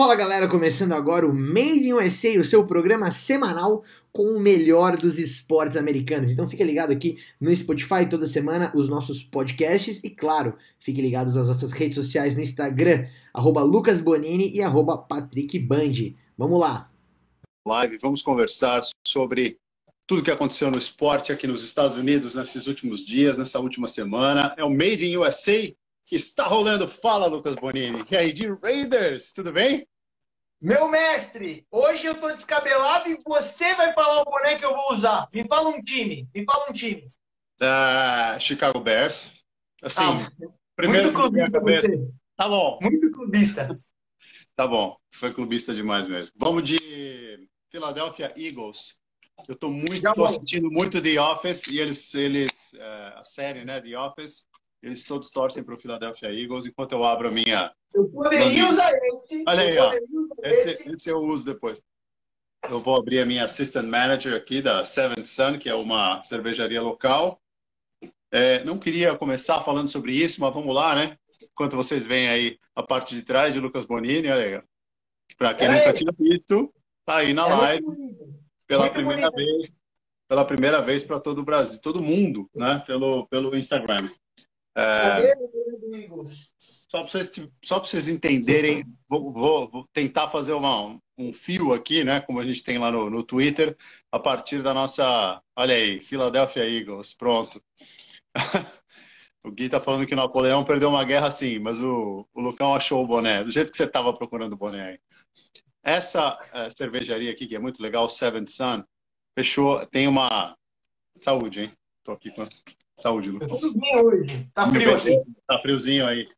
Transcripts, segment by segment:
Fala galera, começando agora o Made in USA, o seu programa semanal com o melhor dos esportes americanos. Então fique ligado aqui no Spotify toda semana, os nossos podcasts e claro, fique ligado nas nossas redes sociais no Instagram, arroba Lucas Bonini e arroba. Vamos lá! Live, vamos conversar sobre tudo que aconteceu no esporte aqui nos Estados Unidos nesses últimos dias, nessa última semana. É o Made in USA que está rolando. Fala, Lucas Bonini. E aí, de Raiders, tudo bem? Meu mestre, hoje eu tô descabelado e você vai falar o boné que eu vou usar. Me fala um time, me fala um time. Uh, Chicago Bears. Assim, ah, primeiro muito clubista. Tá bom. Muito clubista. Tá bom, foi clubista demais mesmo. Vamos de Philadelphia Eagles. Eu tô muito, tô assistindo muito The Office e eles, eles uh, a série, né, The Office. Eles todos torcem para o Philadelphia Eagles, enquanto eu abro a minha. Eu poderia usar esse. Olha aí, ó. Esse, esse eu uso depois. Eu vou abrir a minha assistant manager aqui da Seventh Sun, que é uma cervejaria local. É, não queria começar falando sobre isso, mas vamos lá, né? Enquanto vocês veem aí a parte de trás de Lucas Bonini, olha aí. Para quem é nunca tinha visto, tá aí na é live pela muito primeira bonito. vez, pela primeira vez para todo o Brasil, todo mundo, né? Pelo pelo Instagram. É, só para vocês, só vocês entenderem, vou, vou, vou, tentar fazer uma, um fio aqui, né? Como a gente tem lá no, no Twitter, a partir da nossa. Olha aí, Philadelphia Eagles, pronto. o Gui tá falando que Napoleão perdeu uma guerra sim, mas o, o Lucão achou o boné, do jeito que você estava procurando o boné aí. Essa uh, cervejaria aqui, que é muito legal, Seventh Sun, fechou, tem uma. Saúde, hein? Tô aqui com. Saúde, Lucas. Tudo bem hoje. Tá frio aqui. Tá friozinho aí.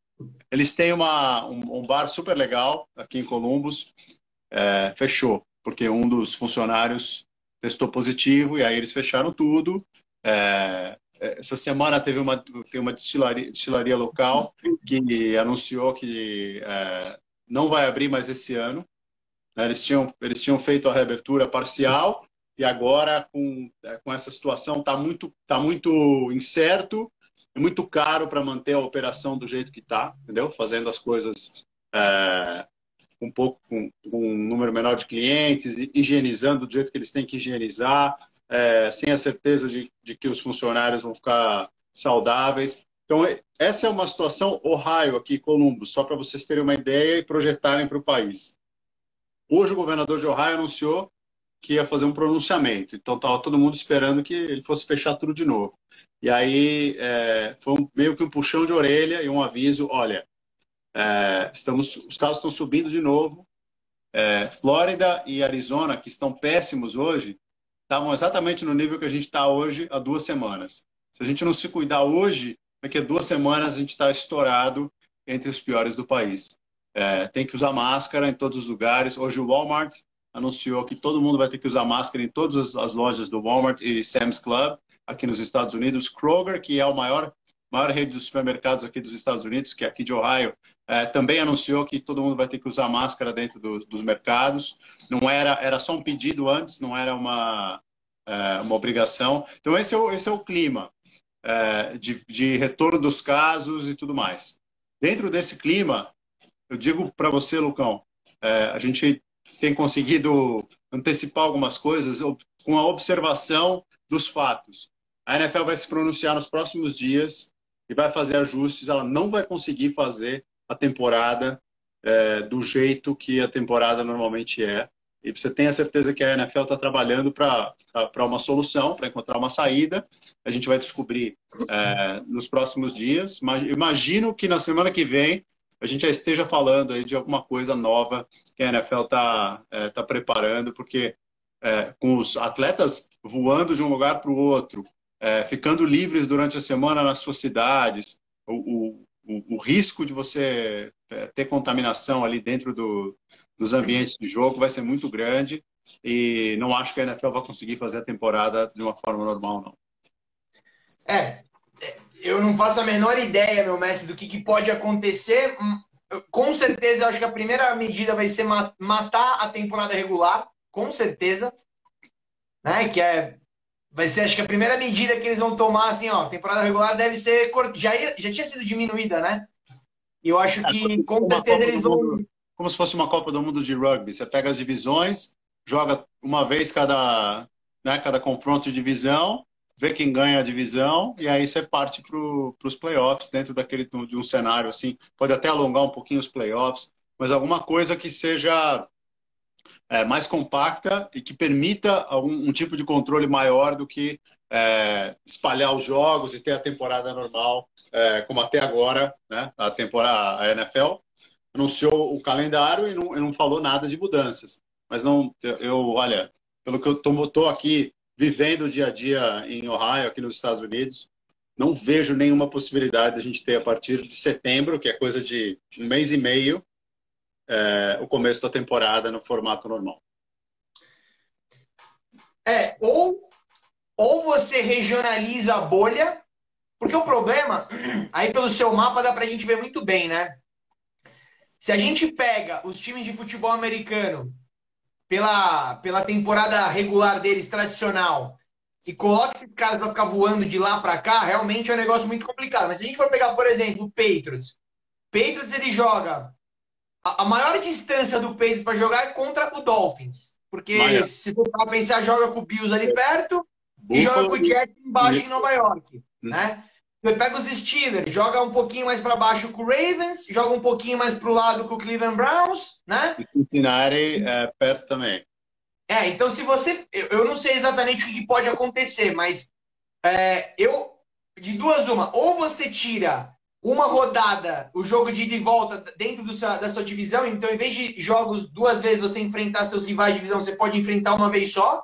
Eles têm uma, um, um bar super legal aqui em Columbus. É, fechou, porque um dos funcionários testou positivo e aí eles fecharam tudo. É, essa semana teve uma, tem uma destilaria, destilaria local que anunciou que é, não vai abrir mais esse ano. Eles tinham, eles tinham feito a reabertura parcial e agora com, é, com essa situação está muito, tá muito incerto e muito caro para manter a operação do jeito que está, entendeu? Fazendo as coisas é, um pouco com, com, um número menor de clientes, higienizando do jeito que eles têm que higienizar, é, sem a certeza de, de que os funcionários vão ficar saudáveis. Então, essa é uma situação Ohio aqui, Columbus, só para vocês terem uma ideia e projetarem para o país. Hoje, o governador de Ohio anunciou que ia fazer um pronunciamento. Então estava todo mundo esperando que ele fosse fechar tudo de novo. E aí é, foi um, meio que um puxão de orelha e um aviso: olha, é, estamos, os casos estão subindo de novo. É, Flórida e Arizona, que estão péssimos hoje, estavam exatamente no nível que a gente está hoje há duas semanas. Se a gente não se cuidar hoje, daqui a duas semanas a gente está estourado entre os piores do país. É, tem que usar máscara em todos os lugares. Hoje o Walmart anunciou que todo mundo vai ter que usar máscara em todas as lojas do Walmart e Sam's Club aqui nos Estados Unidos. Kroger, que é a maior, maior rede de supermercados aqui dos Estados Unidos, que é aqui de Ohio, é, também anunciou que todo mundo vai ter que usar máscara dentro do, dos mercados. Não era, era só um pedido antes, não era uma, é, uma obrigação. Então esse é o, esse é o clima é, de, de retorno dos casos e tudo mais. Dentro desse clima, eu digo para você, Lucão, a gente tem conseguido antecipar algumas coisas com a observação dos fatos. A NFL vai se pronunciar nos próximos dias e vai fazer ajustes. Ela não vai conseguir fazer a temporada é, do jeito que a temporada normalmente é. E você tem a certeza que a NFL está trabalhando para uma solução, para encontrar uma saída. A gente vai descobrir é, nos próximos dias. Imagino que na semana que vem a gente já esteja falando aí de alguma coisa nova que a NFL está é, tá preparando, porque é, com os atletas voando de um lugar para o outro, é, ficando livres durante a semana nas suas cidades, o, o, o risco de você é, ter contaminação ali dentro do, dos ambientes de jogo vai ser muito grande e não acho que a NFL vai conseguir fazer a temporada de uma forma normal, não. É, eu não faço a menor ideia, meu mestre, do que, que pode acontecer. Hum, com certeza, eu acho que a primeira medida vai ser matar a temporada regular, com certeza. Né? Que é, vai ser, acho que a primeira medida que eles vão tomar, assim, ó, a temporada regular deve ser. Já, já tinha sido diminuída, né? E eu acho que, com certeza, eles vão. como se fosse uma Copa do Mundo de rugby. Você pega as divisões, joga uma vez cada, né, cada confronto de divisão, vê quem ganha a divisão e aí você parte para os playoffs dentro daquele de um cenário assim. Pode até alongar um pouquinho os playoffs, mas alguma coisa que seja é, mais compacta e que permita algum, um tipo de controle maior do que é, espalhar os jogos e ter a temporada normal, é, como até agora, né? A temporada, a NFL anunciou o calendário e não, não falou nada de mudanças. Mas não, eu, eu olha, pelo que eu estou aqui vivendo o dia a dia em Ohio, aqui nos Estados Unidos, não vejo nenhuma possibilidade de a gente ter a partir de setembro, que é coisa de um mês e meio, é, o começo da temporada no formato normal. É, ou, ou você regionaliza a bolha, porque o problema, aí pelo seu mapa dá pra gente ver muito bem, né? Se a gente pega os times de futebol americano pela, pela temporada regular deles, tradicional, e coloca esses caras pra ficar voando de lá pra cá, realmente é um negócio muito complicado. Mas se a gente for pegar, por exemplo, o Patriots, Patriots ele joga a, maior distância do Patriots para jogar é contra o Dolphins. Porque Maia. se for para pensar, joga com o Bills ali perto Buffalo. e joga com o Jets embaixo em Nova York. Hum. Né? Você pega os Steelers, joga um pouquinho mais para baixo com o Ravens, joga um pouquinho mais para o lado com o Cleveland Browns, né? E Cincinnati é perto também. É, então se você. Eu, não sei exatamente o que pode acontecer, mas é, eu. De duas, uma. Ou você tira uma rodada, o jogo de ida e volta dentro do, da sua divisão. Então, em vez de jogos duas vezes você enfrentar seus rivais de divisão, você pode enfrentar uma vez só,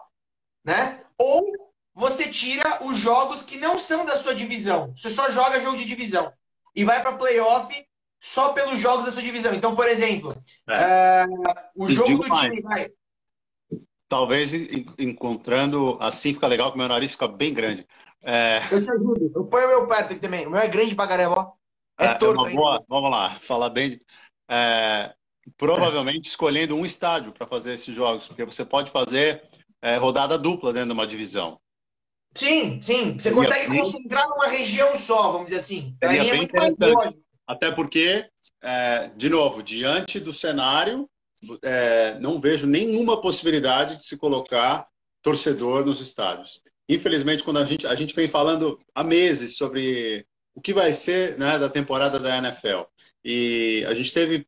né? Ou você tira os jogos que não são da sua divisão. Você só joga jogo de divisão e vai para playoff só pelos jogos da sua divisão. Então, por exemplo, é. uh, o jogo do time vai. Talvez encontrando assim fica legal, que o meu nariz fica bem grande. É... Eu te ajudo. Eu ponho o meu perto aqui também. O meu é grande pra caramba, ó. É, é torto, boa, vamos lá, falar bem. É, provavelmente escolhendo um estádio para fazer esses jogos, porque você pode fazer é, rodada dupla dentro de uma divisão. Sim, sim. Você consegue bem... concentrar numa região só, vamos dizer assim. Seria é bem interessante. Até porque, é, de novo, diante do cenário, é, não vejo nenhuma possibilidade de se colocar torcedor nos estádios. Infelizmente, quando a gente, a gente vem falando há meses sobre o que vai ser né, da temporada da NFL. E a gente teve.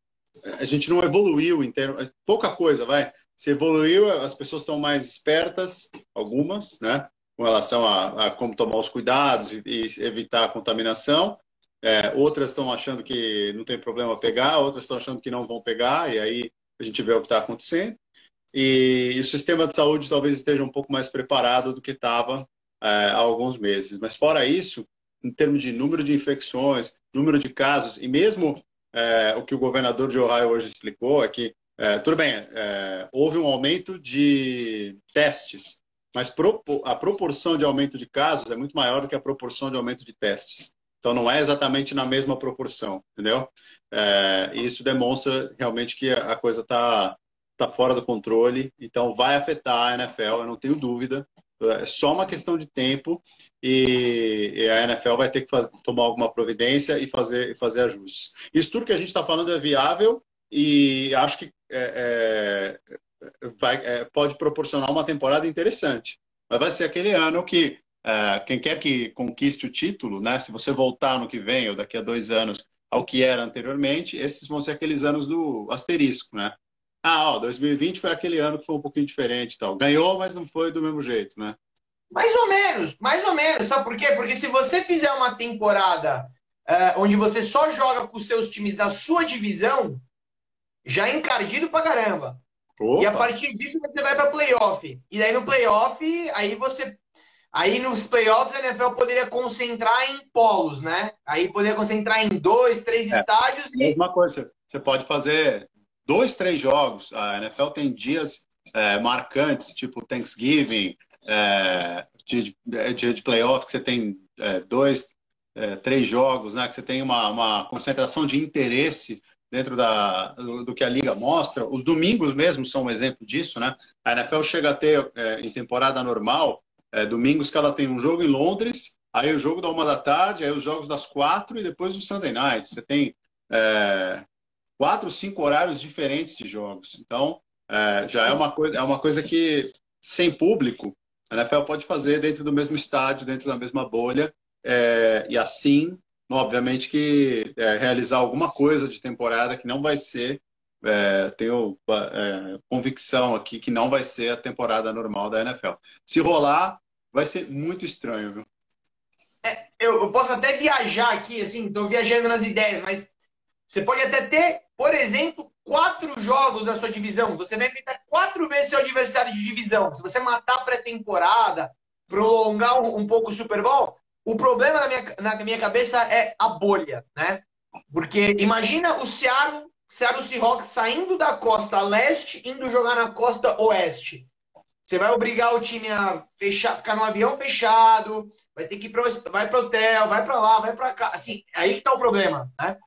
A gente não evoluiu em termos. Pouca coisa, vai. Se evoluiu, as pessoas estão mais espertas, algumas, né? Com relação a, a como tomar os cuidados e, e evitar a contaminação. É, outras estão achando que não tem problema pegar, outras estão achando que não vão pegar, e aí a gente vê o que está acontecendo. E, e, o sistema de saúde talvez esteja um pouco mais preparado do que estava é, há alguns meses. Mas fora isso, em termos de número de infecções, número de casos, e mesmo é, o que o governador de Ohio hoje explicou é que, é, tudo bem, é, houve um aumento de testes, mas a proporção de aumento de casos é muito maior do que a proporção de aumento de testes. Então, não é exatamente na mesma proporção, entendeu? É, isso demonstra realmente que a coisa está tá fora do controle, então vai afetar a NFL, eu não tenho dúvida. É só uma questão de tempo e, e a NFL vai ter que tomar alguma providência e fazer, fazer ajustes. Isso tudo que a gente está falando é viável e acho que é, é, vai, é, pode proporcionar uma temporada interessante. Mas vai ser aquele ano que é, quem quer que conquiste o título, né? Se você voltar no que vem ou daqui a dois anos ao que era anteriormente, esses vão ser aqueles anos do asterisco, né? Ah, ó, 2020 foi aquele ano que foi um pouquinho diferente tal. Ganhou, mas não foi do mesmo jeito, né? Mais ou menos, mais ou menos. Sabe por quê? Porque se você fizer uma temporada uh, onde você só joga com os seus times da sua divisão, já é encardido pra caramba. Opa. E a partir disso você vai para playoff. E daí no playoff, aí você. Aí nos playoffs a NFL poderia concentrar em polos, né? Aí poderia concentrar em dois, três é. estádios. E... Mesma coisa. Você pode fazer dois, três jogos. A NFL tem dias é, marcantes, tipo Thanksgiving, é, de, de, de playoff, que você tem é, dois, é, três jogos, né? que você tem uma, uma concentração de interesse dentro da, do, do, que a liga mostra. Os domingos mesmo são um exemplo disso. Né? A NFL chega a ter, é, em temporada normal, é, domingos que ela tem um jogo em Londres, aí o jogo da uma da tarde, aí os jogos das quatro e depois o Sunday Night. Você tem quatro, cinco horários diferentes de jogos. Então, é, já é uma, coisa, é uma coisa que, sem público, a NFL pode fazer dentro do mesmo estádio, dentro da mesma bolha, é, e assim, obviamente, que é, realizar alguma coisa de temporada que não vai ser, é, tenho é, convicção aqui que não vai ser a temporada normal da NFL. Se rolar, vai ser muito estranho, viu? É, eu, eu, posso até viajar aqui, assim, estou viajando nas ideias, mas você pode até ter, por exemplo, quatro jogos na sua divisão. Você vai enfrentar quatro vezes seu adversário de divisão. Se você matar pré-temporada, prolongar um, um, pouco o Super Bowl, o problema na minha, na minha cabeça é a bolha, né? Porque imagina o Seattle, Seattle Seahawks saindo da costa leste, indo jogar na costa oeste. Você vai obrigar o time a fechar, ficar no avião fechado, vai ter que ir pro, vai pro hotel, vai para lá, vai para cá. Assim, aí que tá o problema, né?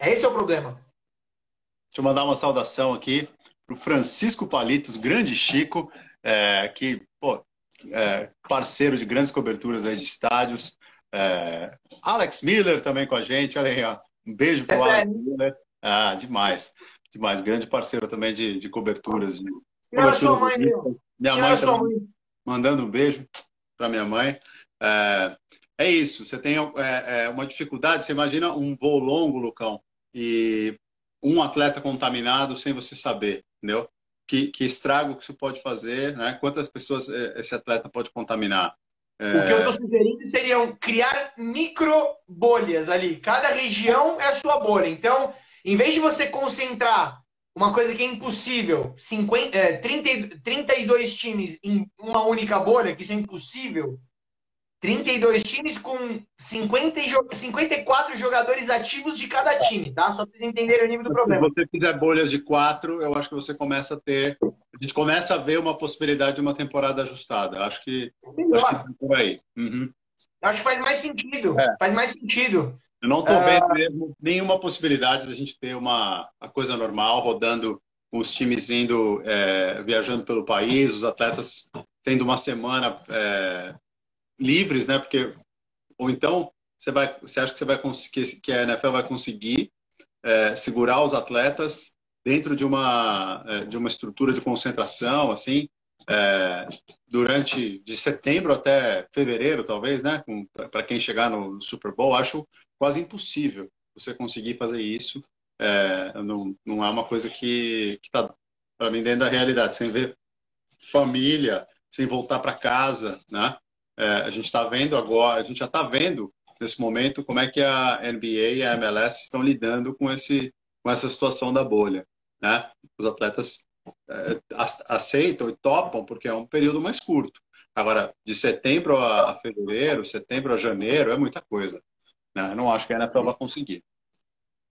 Esse é o problema. Deixa eu mandar uma saudação aqui para o Francisco Palitos, grande Chico, é, que, pô, é, parceiro de grandes coberturas aí de estádios. É, Alex Miller também com a gente, olha aí, ó. Um beijo para o é Alex Miller. Ah, demais, demais. Grande parceiro também de, de coberturas. De, cobertura sua mãe, Minha mãe também, mandando um beijo para minha mãe. É, é, isso, você tem é, é, uma dificuldade, você imagina um voo longo, Lucão, e um atleta contaminado sem você saber, entendeu? Que, que estrago que isso pode fazer, né? Quantas pessoas é, esse atleta pode contaminar? É... O que eu estou sugerindo seriam criar micro bolhas ali. Cada região é a sua bolha. Então, em vez de você concentrar uma coisa que é impossível, 50, é, 30, 32 times em uma única bolha, que isso é impossível, 32 times com 50, 54 jogadores ativos de cada time, tá? Só para vocês entenderem o nível do problema. Se você fizer bolhas de quatro, eu acho que você começa a ter. A gente começa a ver uma possibilidade de uma temporada ajustada. Acho que. Acho que tá por aí. Uhum. Acho que faz mais sentido. É. Faz mais sentido. Eu não estou vendo uh... mesmo nenhuma possibilidade de a gente ter uma, uma coisa normal, rodando os times indo, é, viajando pelo país, os atletas tendo uma semana é, livres, né? Porque ou então você vai, você acha que você vai conseguir, que a NFL vai conseguir é, segurar os atletas dentro de uma é, de uma estrutura de concentração, assim, é, durante de setembro até fevereiro, talvez, né? Para quem chegar no Super Bowl, acho quase impossível você conseguir fazer isso. É, não, não é uma coisa que está para mim dentro da realidade, sem ver família, sem voltar para casa, né? É, a gente está vendo agora, a gente já está vendo nesse momento como é que a NBA e a MLS estão lidando com, esse, com essa situação da bolha. Né? Os atletas é, aceitam e topam porque é um período mais curto. Agora, de setembro a fevereiro, setembro a janeiro, é muita coisa. Né? Eu não acho que a NFL vai conseguir.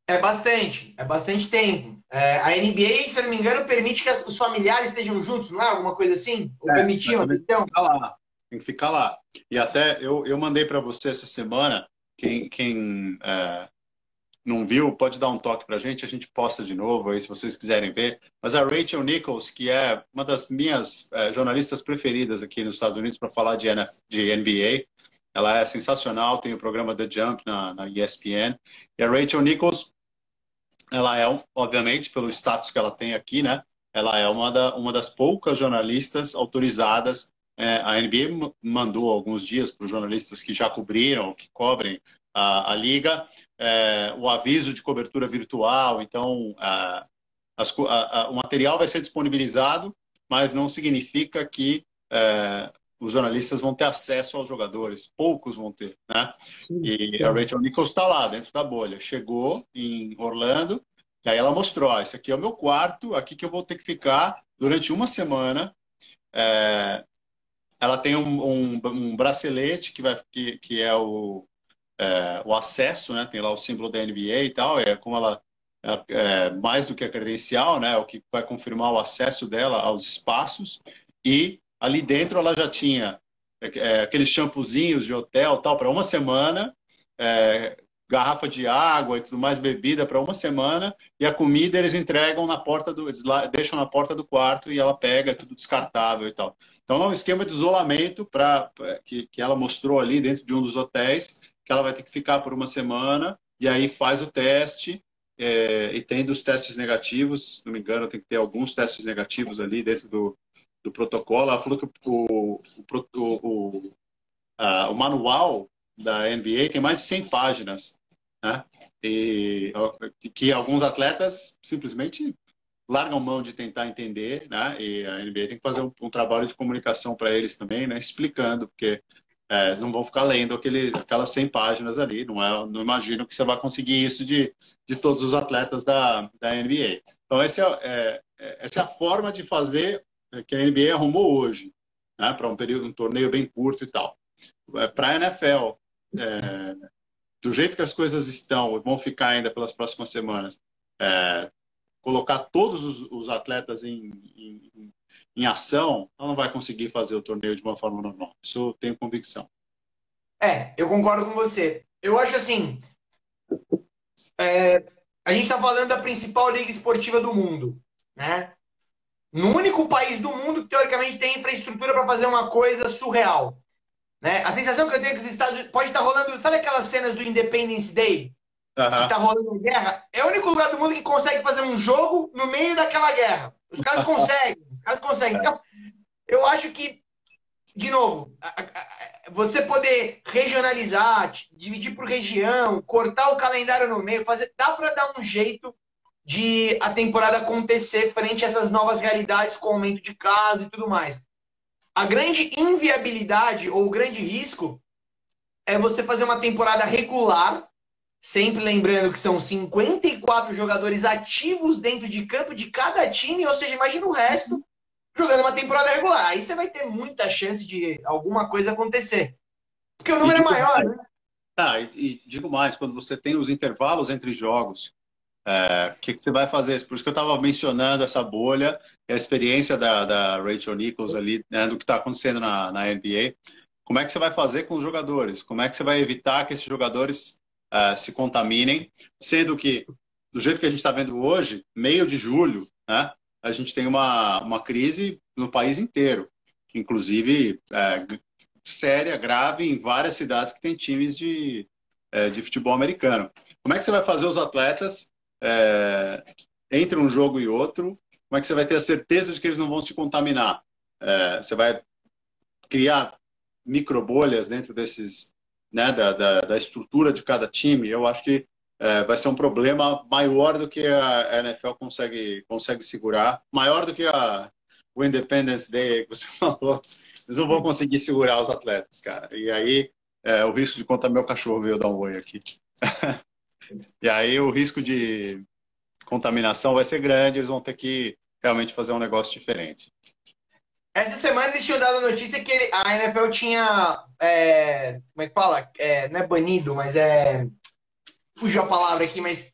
É bastante, é bastante tempo. É, a NBA, se eu não me engano, permite que os familiares estejam juntos, não é? Alguma coisa assim? Ou é, permitiam? Então? Lá tem que ficar lá. E até eu, eu mandei para você essa semana, quem, quem é, não viu, pode dar um toque para a gente, a gente posta de novo aí se vocês quiserem ver. Mas a Rachel Nichols, que é uma das minhas é, jornalistas preferidas aqui nos Estados Unidos para falar de, NF, de NBA, ela é sensacional, tem o programa The Jump na, na ESPN. E a Rachel Nichols, ela é, obviamente, pelo status que ela tem aqui, né? Ela é uma, da, uma das poucas jornalistas autorizadas é, a NBA mandou alguns dias para os jornalistas que já cobriram, que cobrem a, a liga, é, o aviso de cobertura virtual. Então, a, as, o material vai ser disponibilizado, mas não significa que é, os jornalistas vão ter acesso aos jogadores. Poucos vão ter, né? Sim, e sim. a Rachel Nichols está lá, dentro da bolha. Chegou em Orlando, e aí ela mostrou, ó, esse aqui é o meu quarto, aqui que eu vou ter que ficar durante uma semana. É, ela tem um, um, um bracelete que, vai, que, que é, o, é, o acesso, né? Tem lá o símbolo da NBA e tal. É como ela é, é mais do que a credencial, né? O que vai confirmar o acesso dela aos espaços. E ali dentro ela já tinha é, é aqueles shampoozinhos de hotel tal para uma semana. É, garrafa de água e tudo mais, bebida para uma semana, e a comida eles entregam na porta do. Eles deixam na porta do quarto e ela pega, é tudo descartável e tal. Então é um esquema de isolamento para que, que ela mostrou ali dentro de um dos hotéis, que ela vai ter que ficar por uma semana, e aí faz o teste, é, e tendo os testes negativos, se não me engano, tem que ter alguns testes negativos ali dentro do, do protocolo. Ela falou que o, o, o, a, o manual da NBA tem mais de 100 páginas, né? E que alguns atletas simplesmente largam mão de tentar entender, né? E a NBA tem que fazer um, um trabalho de comunicação para eles também, né? Explicando, porque é, não vão ficar lendo aquele, aquelas 100 páginas ali. Não, é, não imagino que você vai conseguir isso de, de todos os atletas da, da NBA. Então, essa é, é, é, essa é a forma de fazer que a NBA arrumou hoje, né, para um período, um torneio bem curto e tal. É, para a NFL, é, do jeito que as coisas estão, vão ficar ainda pelas próximas semanas, é, colocar todos os, os atletas em, em, em ação, ela não vai conseguir fazer o torneio de uma forma normal. Isso eu tenho convicção. É, eu concordo com você. Eu acho assim. É, a gente está falando da principal liga esportiva do mundo, né? No único país do mundo que teoricamente tem infraestrutura para fazer uma coisa surreal. Né? A sensação que eu tenho é que os Estados Unidos pode estar tá rolando, sabe aquelas cenas do Independence Day? Uh -huh. Que está rolando guerra? É o único lugar do mundo que consegue fazer um jogo no meio daquela guerra. Os caras conseguem. Os caras conseguem. Então, eu acho que, de novo, você poder regionalizar, dividir por região, cortar o calendário no meio, fazer, dá para dar um jeito de a temporada acontecer frente a essas novas realidades com aumento de casa e tudo mais. A grande inviabilidade ou o grande risco é você fazer uma temporada regular, sempre lembrando que são 54 jogadores ativos dentro de campo de cada time, ou seja, imagina o resto jogando uma temporada regular. Aí você vai ter muita chance de alguma coisa acontecer. Porque o número é maior, mais, né? Tá, e, e, digo mais, quando você tem os intervalos entre jogos, é, o que, que, você vai fazer? Por isso que eu estava mencionando essa bolha, a experiência da, da Rachel Nichols ali, né, do que está acontecendo na, na NBA. Como é que você vai fazer com os jogadores? Como é que você vai evitar que esses jogadores uh, se contaminem? Sendo que, do jeito que a gente está vendo hoje, meio de julho, né, a gente tem uma, uma crise no país inteiro, inclusive é, séria, grave, em várias cidades que tem times de, é, de futebol americano. Como é que você vai fazer os atletas é, entre um jogo e outro? Como é que você vai ter a certeza de que eles não vão se contaminar? É, você vai criar microbolhas dentro desses, né, da, da, da estrutura de cada time? Eu acho que é, vai ser um problema maior do que a NFL consegue, consegue segurar, maior do que a, o Independence Day que você falou. Eles não vão conseguir segurar os atletas, cara. E aí, é, o risco de contar meu cachorro veio dar um oi aqui. e aí, o risco de contaminação vai ser grande, eles vão ter que realmente fazer um negócio diferente. Essa semana eles tinham dado a notícia que a NFL tinha. É, como é que fala? É, não é banido, mas é fugiu a palavra aqui, mas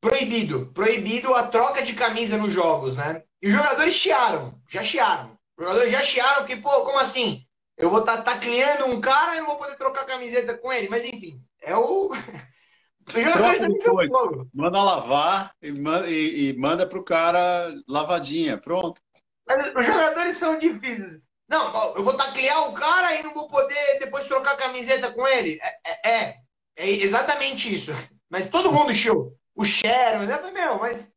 proibido. Proibido a troca de camisa nos jogos, né? E os jogadores chiaram, já chiaram. Os jogadores já chiaram, porque, pô, como assim? Eu vou estar tá tacleando um cara e não vou poder trocar camiseta com ele. Mas enfim, é o. Os jogadores também são fogo. Manda lavar e manda, e, e manda pro cara lavadinha, pronto. Mas os jogadores são difíceis. Não, eu vou taclear o cara e não vou poder depois trocar camiseta com ele. É, é, é. É exatamente isso. Mas todo mundo chiou. O Sharon, né? Meu, mas.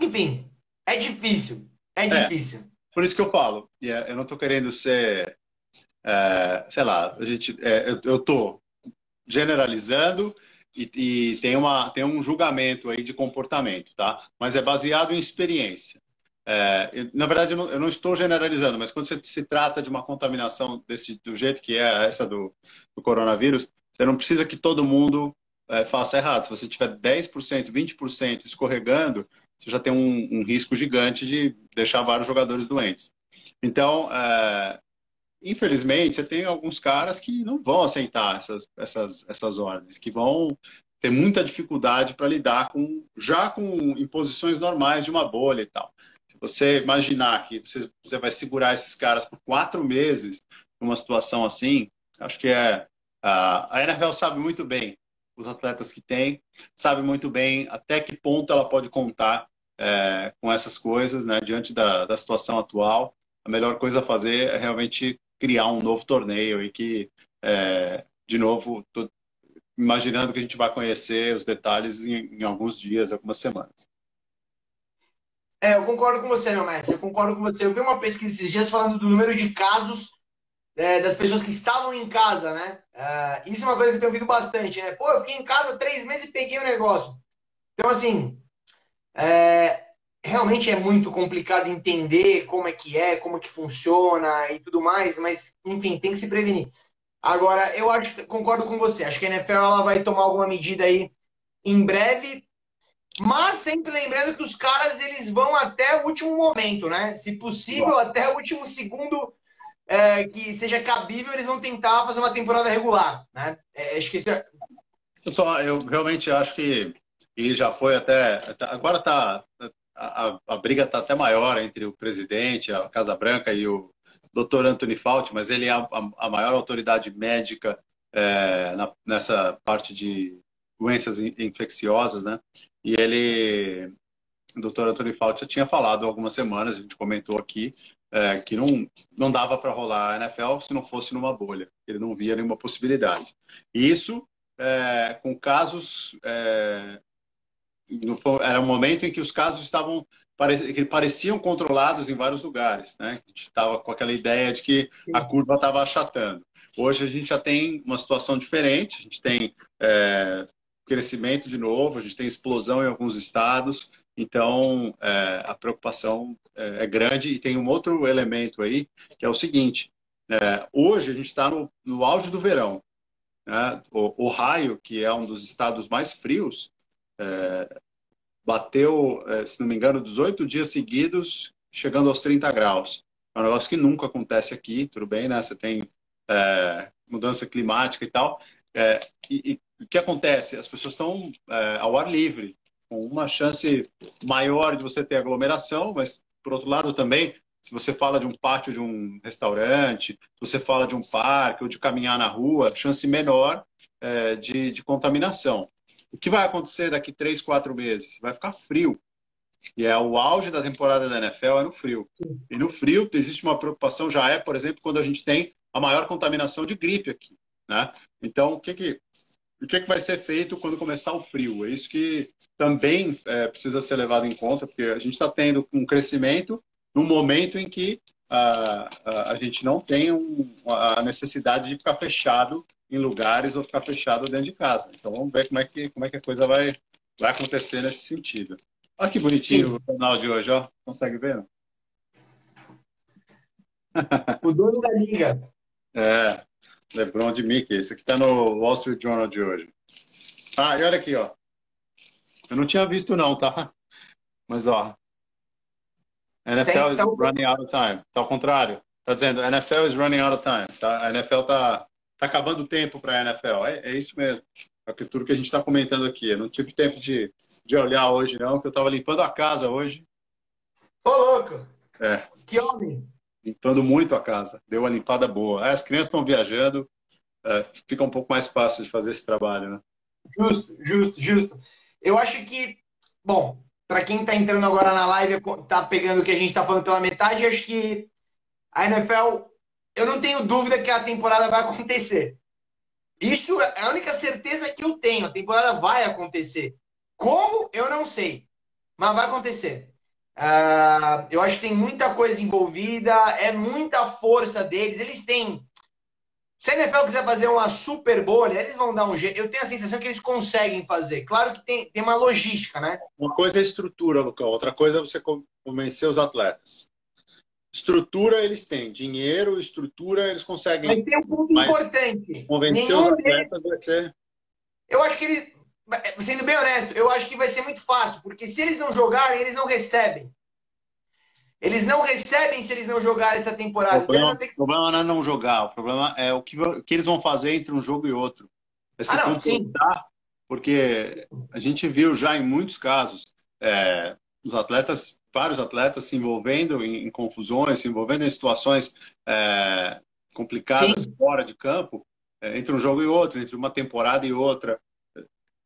Enfim, é difícil. É, é difícil. por isso que eu falo. Eu não estou querendo ser. É, sei lá, a gente, é, eu, estou generalizando e, e, tem, uma, tem um julgamento aí de comportamento, tá? Mas é baseado em experiência. É, na verdade, eu não, eu não, estou generalizando, mas quando se, se trata de uma contaminação desse, do jeito que é essa do, do coronavírus, você não precisa que todo mundo é, faça errado. Se você tiver 10%, 20% escorregando, você já tem um, um, risco gigante de deixar vários jogadores doentes. Então, é, infelizmente, você tem alguns caras que não vão aceitar essas, essas, essas ordens, que vão ter muita dificuldade para lidar com já com imposições normais de uma bolha e tal. Se você imaginar que você, você vai segurar esses caras por quatro meses numa situação assim, acho que é a NFL sabe muito bem os atletas que tem, sabe muito bem até que ponto ela pode contar é, com essas coisas, né? Diante da, da situação atual, a melhor coisa a fazer é realmente criar um novo torneio e que, é, de novo, imaginando que a gente vai conhecer os detalhes em, em alguns dias, algumas semanas. É, eu concordo com você, meu mestre. Eu concordo com você. Eu vi uma pesquisa esses dias falando do número de casos é, das pessoas que estavam em casa, né? É, isso é uma coisa que eu tenho ouvido bastante, né? Pô, eu fiquei em casa três meses e peguei o negócio. Então, assim, é, realmente é muito complicado entender como é que é, como é que funciona e tudo mais, mas, enfim, tem que se prevenir. Agora, eu acho, concordo com você, acho que a NFL ela vai tomar alguma medida aí em breve, mas sempre lembrando que os caras eles vão até o último momento, né? Se possível, até o último segundo é, que seja cabível, eles vão tentar fazer uma temporada regular, né? É, acho que é... eu, só, eu realmente acho que e já foi até agora tá a, a briga está até maior entre o presidente, a Casa Branca e o Dr. Anthony Fauci, mas ele é a, a maior autoridade médica é, na, nessa parte de doenças infecciosas, né? E ele, o Dr. Anthony Fauci já tinha falado algumas semanas, a gente comentou aqui, é, que não, não dava para rolar a NFL se não fosse numa bolha. Ele não via nenhuma possibilidade. Isso é, com casos é, era um momento em que os casos estavam que pareciam controlados em vários lugares, né? A gente estava com aquela ideia de que a curva estava achatando. Hoje a gente já tem uma situação diferente, a gente tem é, crescimento de novo, a gente tem explosão em alguns estados, então é, a preocupação é, é, grande e tem um outro elemento aí que é o seguinte: é, hoje a gente está no, no auge do verão, né? o Ohio, que é um dos estados mais frios, é, bateu, é, se não me engano, 18 dias seguidos, chegando aos 30 graus. É um negócio que nunca acontece aqui, tudo bem, né? Você tem mudança climática e tal. E, e, o que acontece? As pessoas estão ao ar livre, com uma chance maior de você ter aglomeração, mas, por outro lado, também, se você fala de um pátio de um restaurante, se você fala de um parque ou de caminhar na rua, chance menor é, de, de contaminação. O que vai acontecer daqui três, quatro meses? Vai ficar frio. E é o auge da temporada da NFL é no frio. E no frio existe uma preocupação, já é, por exemplo, quando a gente tem a maior contaminação de gripe aqui. Né? Então, o que, que, o que, que vai ser feito quando começar o frio? É isso que também é, precisa ser levado em conta, porque a gente está tendo um crescimento no momento em que a, a, a gente não tem um, a necessidade de ficar fechado em lugares ou ficar fechado dentro de casa. Então vamos ver como é que, como é que a coisa vai, vai acontecer nesse sentido. Olha que bonitinho Sim. o canal de hoje, ó. Consegue ver? O dono da liga. É, LeBron de Mickey. Esse aqui tá no Wall Street Journal de hoje. Ah, e olha aqui, ó. Eu não tinha visto não, tá? Mas, ó. NFL is running out of time. Tá ao contrário. Tá dizendo, NFL is running out of time. Tá? A NFL tá Tá acabando o tempo para a NFL. É, é, isso mesmo. É tudo que a gente está comentando aqui. Eu não tive tempo de, de olhar hoje, não, porque eu estava limpando a casa hoje. Ô, louco! É. Que homem! Limpando muito a casa. Deu uma limpada boa. As crianças estão viajando, é, fica um pouco mais fácil de fazer esse trabalho, né? Justo, justo, justo. Eu acho que, bom, para quem está entrando agora na live, tá pegando o que a gente está falando pela metade, acho que a NFL eu não tenho dúvida que a temporada vai acontecer. Isso é a única certeza que eu tenho. A temporada vai acontecer. Como? Eu não sei. Mas vai acontecer. Uh, eu acho que tem muita coisa envolvida, é muita força deles. Eles têm. Se a NFL quiser fazer uma super bolha, eles vão dar um jeito. Eu tenho a sensação que eles conseguem fazer. Claro que tem, tem uma logística, né? Uma coisa é estrutura, Lucão. Outra coisa é você convencer os atletas. Estrutura eles têm, dinheiro, estrutura eles conseguem. Mas tem um ponto importante. Convencer Nenhum os atletas vai ser. Eu acho que ele, sendo bem honesto, eu acho que vai ser muito fácil, porque se eles não jogarem, eles não recebem. Eles não recebem se eles não jogarem essa temporada. O problema, então, que... o problema não é não jogar, o problema é o que, o que eles vão fazer entre um jogo e outro. É se ah, não, porque a gente viu já em muitos casos é, os atletas vários atletas se envolvendo em, em confusões, se envolvendo em situações é, complicadas Sim. fora de campo, é, entre um jogo e outro, entre uma temporada e outra.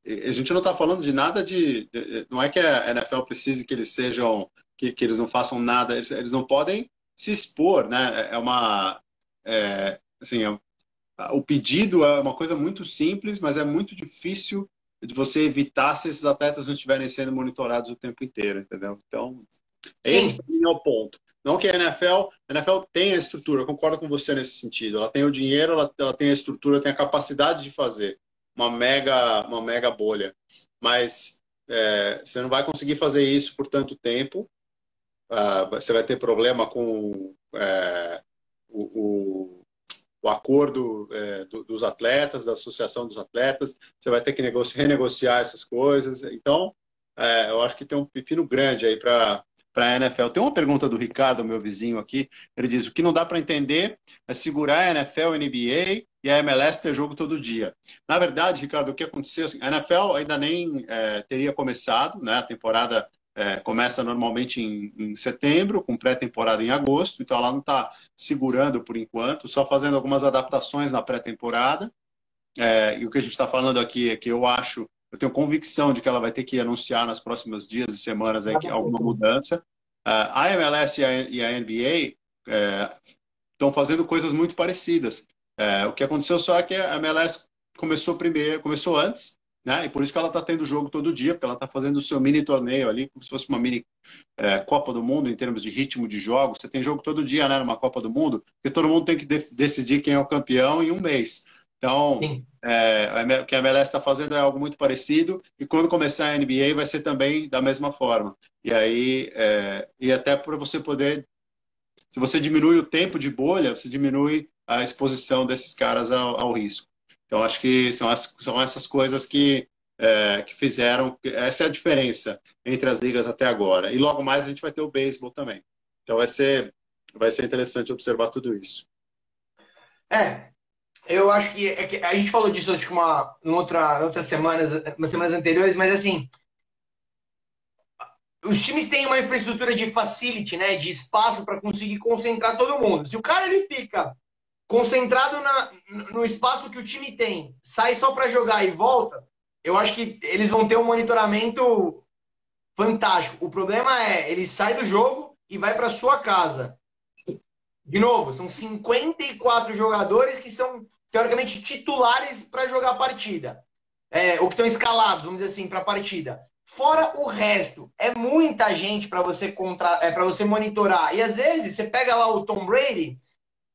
A gente não está falando de nada de, de, Não é que a NFL precise que eles sejam. que, que eles não façam nada, eles, eles não podem se expor, né? É uma. É, assim, é, o pedido é uma coisa muito simples, mas é muito difícil de você evitar se esses atletas não estiverem sendo monitorados o tempo inteiro, entendeu? Então, esse é o ponto. Não que a NFL, a NFL tem a estrutura, eu concordo com você nesse sentido. Ela tem o dinheiro, ela, ela tem a estrutura, tem a capacidade de fazer uma mega, uma mega bolha. Mas é, você não vai conseguir fazer isso por tanto tempo. Uh, você vai ter problema com é, o, o, o, acordo é, do, dos atletas, da associação dos atletas. Você vai ter que renegociar essas coisas. Então, é, eu acho que tem um pepino grande aí para para a NFL. Tem uma pergunta do Ricardo, meu vizinho aqui. Ele diz: o que não dá para entender é segurar a NFL, NBA e a MLS ter jogo todo dia. Na verdade, Ricardo, o que aconteceu? Assim, a NFL ainda nem é, teria começado, né? A temporada é, começa normalmente em, em setembro, com pré-temporada em agosto, então ela não está segurando por enquanto, só fazendo algumas adaptações na pré-temporada. É, e o que a gente está falando aqui é que eu acho eu tenho convicção de que ela vai ter que anunciar nas próximas dias e semanas aí, alguma mudança. Uh, a MLS e a, e a NBA estão é, fazendo coisas muito parecidas. É, o que aconteceu só é que a MLS começou primeiro, começou antes, né? E por isso que ela está tendo jogo todo dia, porque ela está fazendo o seu mini torneio ali, como se fosse uma mini é, Copa do Mundo em termos de ritmo de jogos. Você tem jogo todo dia, né? Numa Copa do Mundo, porque todo mundo tem que de decidir quem é o campeão em um mês. Então, é, o que a MLS está fazendo é algo muito parecido e quando começar a NBA vai ser também da mesma forma. E aí, é, e até para você poder, se você diminui o tempo de bolha, você diminui a exposição desses caras ao, ao risco. Então, acho que são, as, são essas coisas que, é, que fizeram, essa é a diferença entre as ligas até agora. E logo mais a gente vai ter o beisebol também. Então, vai ser, vai ser interessante observar tudo isso. É, eu acho que, é que, a gente falou disso acho que uma em outra em outras semanas, umas semanas anteriores, mas assim, os times têm uma infraestrutura de facility, né, de espaço para conseguir concentrar todo mundo. Se o cara ele fica concentrado na, no espaço que o time tem, sai só para jogar e volta, eu acho que eles vão ter um monitoramento fantástico. O problema é, ele sai do jogo e vai para sua casa. De novo, são 54 jogadores que são, teoricamente, titulares para jogar a partida. É, ou que estão escalados, vamos dizer assim, para a partida. Fora o resto, é muita gente para você contra... é, para você monitorar. E às vezes você pega lá o Tom Brady.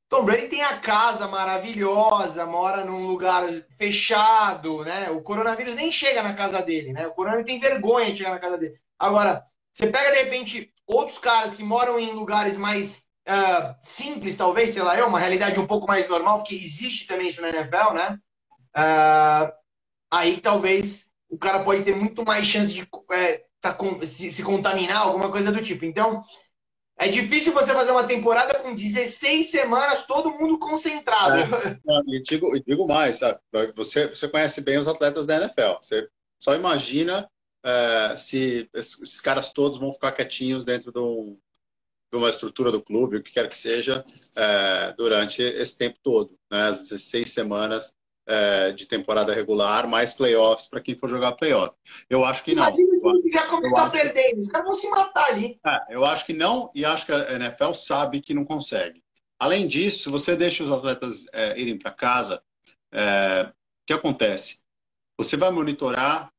Tom Brady tem a casa maravilhosa, mora num lugar fechado, né? O coronavírus nem chega na casa dele, né? O coronavírus tem vergonha de chegar na casa dele. Agora, você pega de repente outros caras que moram em lugares mais uh, simples, talvez, sei lá eu, uma realidade um pouco mais normal, porque existe também isso na NFL, né? Uh, aí talvez o cara pode ter muito mais chance de é, tá com, se, se, contaminar, alguma coisa do tipo. Então, é difícil você fazer uma temporada com 16 semanas, todo mundo concentrado. É, e, digo, e digo mais, sabe? Você, você conhece bem os atletas da NFL. Você só imagina é, se esses caras todos vão ficar quietinhos dentro de um, de uma estrutura do clube, o que quer que seja, é, durante esse tempo todo, né? as 16 semanas é, de temporada regular, mais playoffs para quem for jogar playoff. Eu acho que não. Já começar perdendo, os caras vão se matar ali. É, eu acho que não, e acho que a NFL sabe que não consegue. Além disso, você deixa os atletas é, irem para casa, é, o que acontece? Você vai monitorar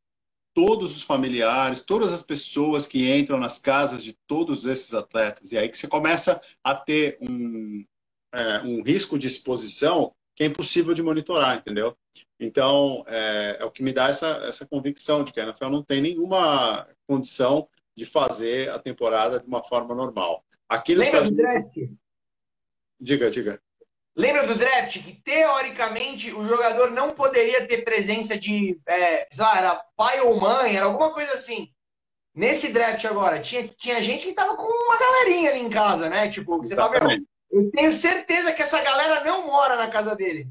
todos os familiares, todas as pessoas que entram nas casas de todos esses atletas. E aí que você começa a ter um, é, um risco de exposição que é impossível de monitorar, entendeu? Então, é, é, o que me dá essa, essa convicção de que a NFL não tem nenhuma condição de fazer a temporada de uma forma normal. Aqui do draft? Diga, diga. Lembra do draft que, teoricamente, o jogador não poderia ter presença de, é, sei lá, era pai ou mãe, era alguma coisa assim. Nesse draft agora, tinha, tinha gente que tava com uma galerinha ali em casa, né? Tipo, você tava vendo. Eu tenho certeza que essa galera não mora na casa dele.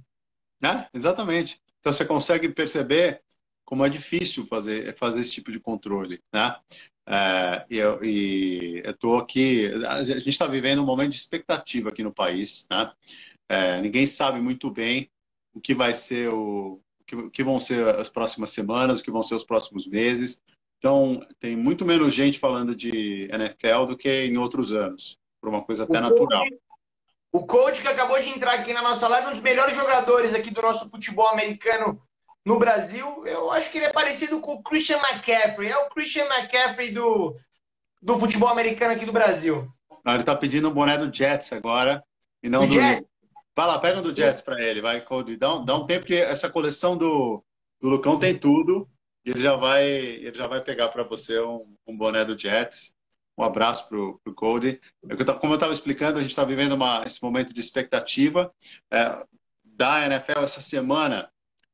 É, exatamente. Então você consegue perceber como é difícil fazer, fazer esse tipo de controle, né? É, e, eu, e eu tô aqui, a gente está vivendo um momento de expectativa aqui no país, né? É, ninguém sabe muito bem o que vai ser o, o que, vão ser as próximas semanas, o que vão ser os próximos meses. Então, tem muito menos gente falando de NFL do que em outros anos, por uma coisa até o natural. Povo, O coach que acabou de entrar aqui na nossa live, um dos melhores jogadores aqui do nosso futebol americano no Brasil. Eu acho que ele é parecido com o Christian McCaffrey. É o Christian McCaffrey do, do futebol americano aqui do Brasil. Não, ele tá pedindo o boné do Jets agora. E não do. do... Vai lá, pega um do Jets para ele, vai, Cody. Dá um, dá um tempo que essa coleção do, do Lucão tem tudo. Ele já vai, ele já vai pegar para você um, um, boné do Jets. Um abraço pro, pro Cody. Como eu estava explicando, a gente está vivendo uma, esse momento de expectativa é, da NFL essa semana.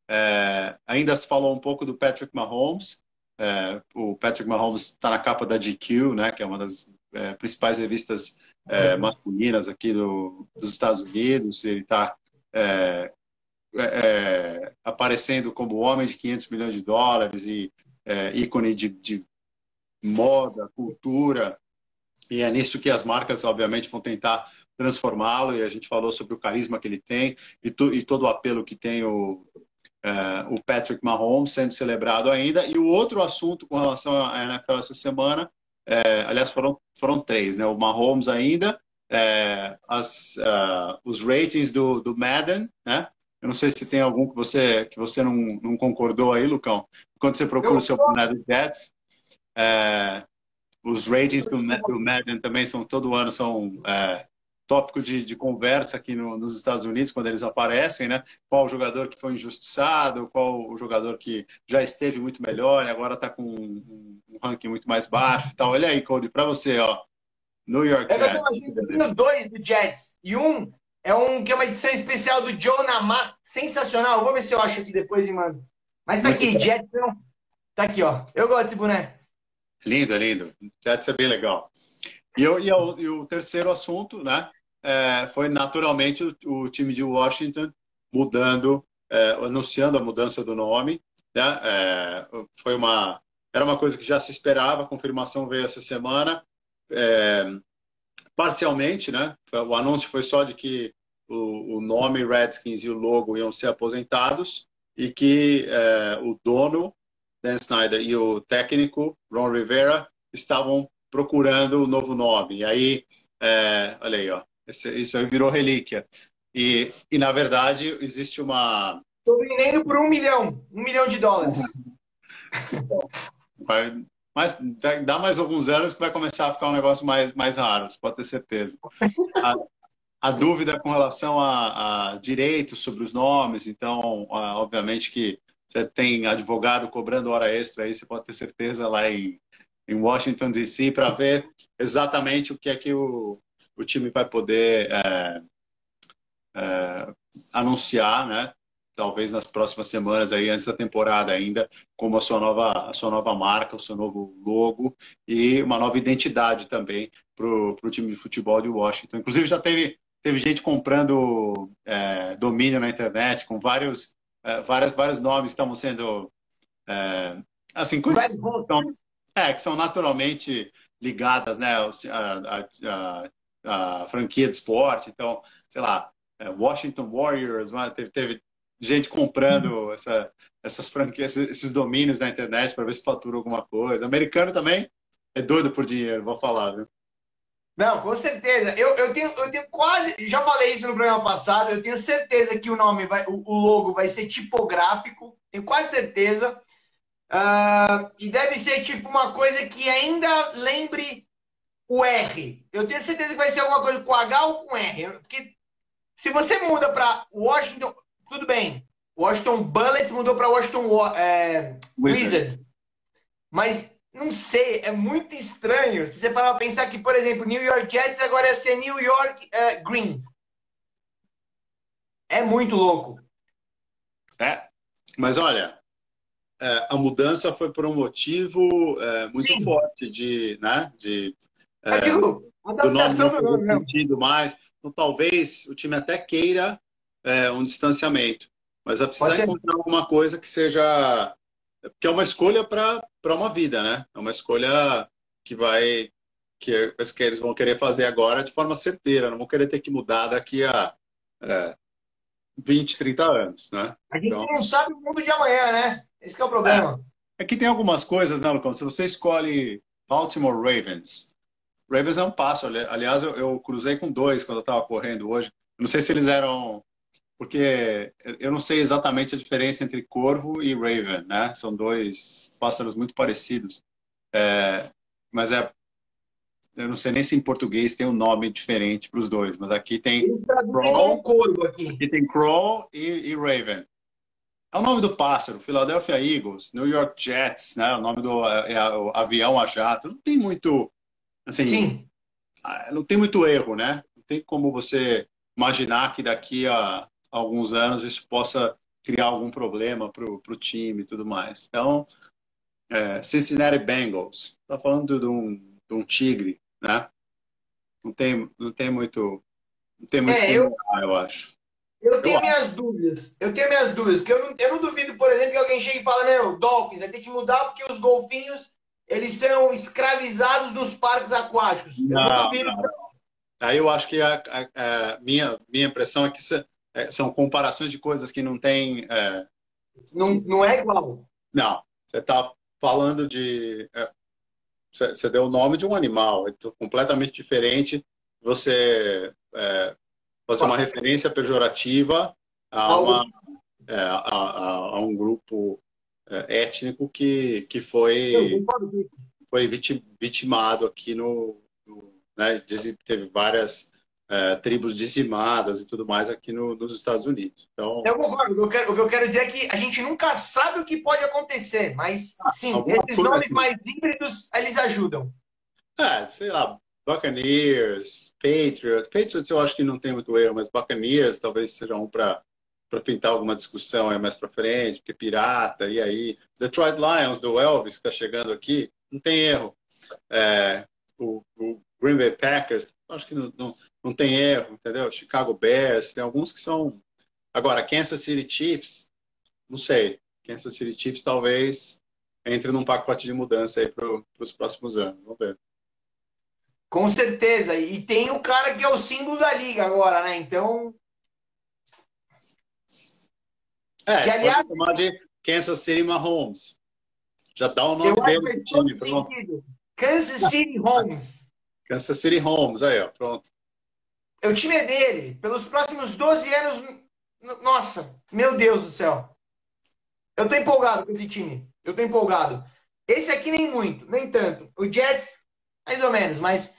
É, ainda se falou um pouco do Patrick Mahomes. É, o Patrick Mahomes está na capa da GQ, né, que é uma das é, principais revistas é, masculinas aqui do, dos Estados Unidos. Ele está é, é, aparecendo como homem de 500 milhões de dólares e é, ícone de, de, moda, cultura. E é nisso que as marcas, obviamente, vão tentar transformá-lo. E a gente falou sobre o carisma que ele tem e, tu, e todo o apelo que tem o, é, o Patrick Mahomes sendo celebrado ainda. E o outro assunto com relação à NFL essa semana é, aliás, foram, foram três, né? O Mahomes ainda, é, as, uh, os ratings do, do Madden, né? Eu não sei se tem algum que você, que você não, não concordou aí, Lucão. Quando você procura o seu do Jets, é, os ratings do, do Madden também são todo ano são é, tópico de, de conversa aqui no, nos Estados Unidos, quando eles aparecem, né? Qual o jogador que foi injustiçado, qual o jogador que já esteve muito melhor e agora está com um, um, ranking muito mais baixo e tal. Olha aí, Cody, para você, ó. New York Jets. Eu tenho dois do Jets e um é um que é uma edição especial do Joe Namar, sensacional. Vou ver se eu acho aqui depois e mando. Mas tá aqui, Jets. Tá aqui, ó. Eu gosto desse boné. Lindo, lindo. Jets é bem legal. E, eu, e, o, e o terceiro assunto, né, é, foi naturalmente o, o, time de Washington mudando, é, anunciando a mudança do nome. Né, é, foi uma, era uma coisa que já se esperava, a confirmação veio essa semana, é, parcialmente, né, o anúncio foi só de que o, o, nome Redskins e o logo iam ser aposentados e que é, o dono, Dan Snyder, e o técnico, Ron Rivera, estavam procurando o um novo nome. E aí, é, olha aí, ó, esse, isso aí virou relíquia. E, e na verdade, existe uma. Estou vendendo por um milhão, um milhão de dólares. Vai, mas dá mais alguns anos que vai começar a ficar um negócio mais, mais raro, você pode ter certeza. A, a dúvida com relação a, a, direitos sobre os nomes, então, obviamente que você tem advogado cobrando hora extra aí, você pode ter certeza lá em em Washington DC para ver exatamente o que é que o, o time vai poder é, é, anunciar, né? Talvez nas próximas semanas aí antes da temporada ainda, como a sua nova a sua nova marca, o seu novo logo e uma nova identidade também para o time de futebol de Washington. Inclusive já teve teve gente comprando é, domínio na internet com vários é, vários vários nomes que estavam sendo é, assim conhecidos é, que são naturalmente ligadas né, a, a, a, a franquia de esporte. Então, sei lá, é, Washington Warriors, teve, teve gente comprando uhum. essa, essas franquias, esses domínios na internet para ver se fatura alguma coisa. Americano também é doido por dinheiro, vou falar, viu? Não, com certeza. Eu, eu, tenho, eu tenho quase. Já falei isso no programa passado. Eu tenho certeza que o nome, vai, o, o logo vai ser tipográfico. Tenho quase certeza. Uh, e deve ser tipo uma coisa que ainda lembre o R. Eu tenho certeza que vai ser alguma coisa com H ou com R. Porque se você muda para Washington, tudo bem. Washington Bullets mudou para Washington é, Wizards. Mas não sei, é muito estranho. Se você parar para pensar que, por exemplo, New York Jets agora ia ser New York é, Green. É muito louco. É, mas olha, é, a mudança foi por um motivo é, muito Sim. forte de, né, de é, digo, do nome não sentido mais. Então, talvez o time até queira é, um distanciamento, mas vai precisar encontrar alguma coisa que seja que é uma escolha para uma vida, né? É uma escolha que vai que, que eles vão querer fazer agora de forma certeira, não vão querer ter que mudar daqui a é, 20, 30 anos, né? A gente então... não sabe o mundo de amanhã, né? Esse é o problema. É, é que tem algumas coisas, né, Lucão? Se você escolhe Baltimore Ravens, Ravens é um passo. Aliás, eu, eu cruzei com dois quando eu estava correndo hoje. Não sei se eles eram. Porque eu não sei exatamente a diferença entre corvo e raven, né? São dois pássaros muito parecidos. É, mas é. Eu não sei nem se em português tem um nome diferente para os dois, mas aqui tem. Crow, corvo aqui. aqui tem Crow e, e Raven. É o nome do pássaro, Philadelphia Eagles, New York Jets, né? O nome do é, é, o avião a jato. Não tem muito, assim, Sim. Ah, não tem muito erro, né? Não tem como você imaginar que daqui a alguns anos isso possa criar algum problema para o time e tudo mais. Então, é, Cincinnati Bengals, está falando de um, de um tigre, né? Não tem, não tem muito, não tem muito é, eu, eu acho. Eu tenho eu minhas acho. dúvidas. Eu tenho minhas dúvidas. Porque eu não, eu não duvido, por exemplo, que alguém chegue e fale, meu, Dolphins vai ter que mudar porque os golfinhos eles são escravizados nos parques aquáticos. Eu não, duvido. Não. Aí eu acho que a, a, a, minha, minha impressão é que é, são comparações de coisas que não tem. É... Não, não é igual. Não. Você está falando de. É, você, você deu o nome de um animal, é completamente diferente. Você é, fazer uma referência pejorativa a, uma, é, a, a, a, um grupo étnico que, que foi, foi vitimado aqui no. no né, teve várias é, tribos dizimadas e tudo mais aqui no, nos Estados Unidos. Então, eu concordo. O que eu, quero, dizer é que a gente nunca sabe o que pode acontecer, mas sim, esses nomes assim. mais híbridos eles ajudam. É, sei lá, Buccaneers, Patriots. Patriots eu acho que não tem muito erro, mas Buccaneers talvez seja um para para pintar alguma discussão aí mais para frente, porque pirata, e aí. Detroit Lions, do Elvis, que está chegando aqui, não tem erro. É, o, o, Green Bay Packers, acho que não, não, não, tem erro, entendeu? Chicago Bears, tem alguns que são. Agora, Kansas City Chiefs, não sei. Kansas City Chiefs talvez entre num pacote de mudança aí para os próximos anos. Vamos ver. Com certeza. E tem o cara que é o símbolo da liga agora, né? Então. É, que, aliás, pode chamar de Kansas City Mahomes. Já dá o nome dele pro time. Pronto. Kansas City Holmes. Kansas City Holmes, aí, ó, pronto. O time é dele. Pelos próximos 12 anos. Nossa, meu Deus do céu. Eu tô empolgado com esse time. Eu tô empolgado. Esse aqui nem muito, nem tanto. O Jets, mais ou menos, mas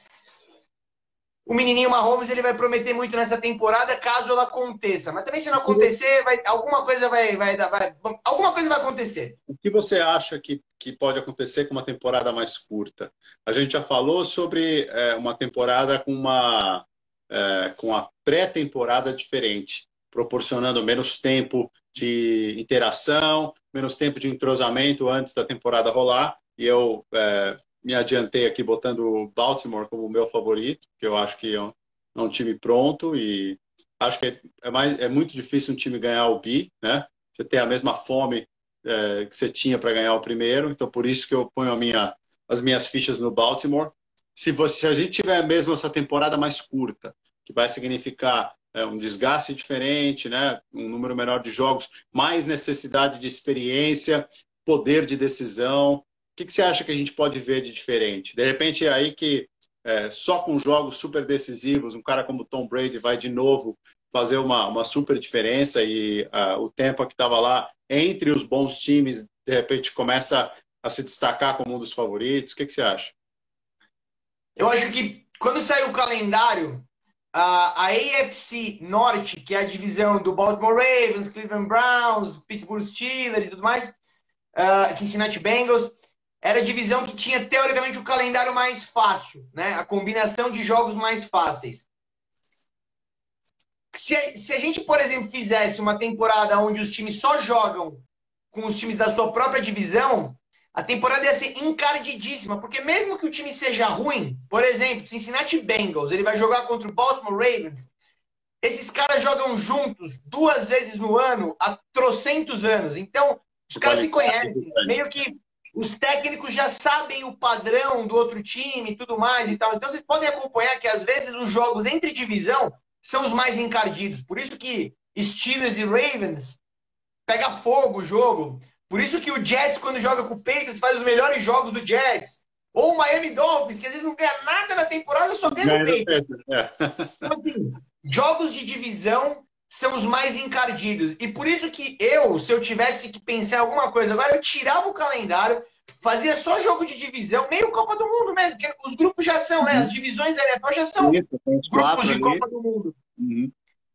o menininho Mahomes ele vai prometer muito nessa temporada caso ela aconteça. Mas também se não acontecer, vai, alguma coisa vai, vai, vai, alguma coisa vai acontecer. O que você acha que, que pode acontecer com uma temporada mais curta? A gente já falou sobre é, uma temporada com uma é, com a pré-temporada diferente, proporcionando menos tempo de interação, menos tempo de entrosamento antes da temporada rolar. E eu é, me adiantei aqui botando o Baltimore como meu favorito, que eu acho que é um, é um time pronto e acho que é, é, mais, é muito difícil um time ganhar o bi, né? Você tem a mesma fome é, que você tinha para ganhar o primeiro, então por isso que eu ponho minha, as minhas fichas no Baltimore. Se, você, se a gente tiver mesmo essa temporada mais curta, que vai significar é, um desgaste diferente, né? um número menor de jogos, mais necessidade de experiência, poder de decisão, que, que, você acha que a gente pode ver de diferente? De repente é aí que é, só com jogos super decisivos, um cara como Tom Brady vai de novo fazer uma, uma super diferença e uh, o tempo que estava lá entre os bons times, de repente começa a se destacar como um dos favoritos. O que, que você acha? Eu acho que quando sair o calendário, a, a AFC Norte, que é a divisão do Baltimore Ravens, Cleveland Browns, Pittsburgh Steelers e tudo mais, uh, Cincinnati Bengals, era a divisão que tinha teoricamente o calendário mais fácil, né? A combinação de jogos mais fáceis. Se a, se a gente, por exemplo, fizesse uma temporada onde os times só jogam com os times da sua própria divisão, a temporada ia ser encardidíssima, porque mesmo que o time seja ruim, por exemplo, Cincinnati Bengals, ele vai jogar contra o Baltimore Ravens, esses caras jogam juntos duas vezes no ano há trocentos anos. Então, os caras se conhecem. Meio que os técnicos já sabem o padrão do outro time e tudo mais e tal. Então vocês podem acompanhar que às vezes os jogos entre divisão são os mais encardidos. Por isso que Steelers e Ravens pega fogo o jogo. Por isso que o Jets, quando joga com o Patriots, faz os melhores jogos do Jets. Ou o Miami Dolphins, que às vezes não ganha nada na temporada, só ganha no peito. É. Então, assim, jogos de divisão são os mais encardidos. E por isso que eu, se eu tivesse que pensar em alguma coisa, agora eu tirava o calendário, fazia só jogo de divisão, meio Copa do Mundo mesmo, porque os grupos já são, né? As divisões da NFL já são grupos de Copa do Mundo. Uhum.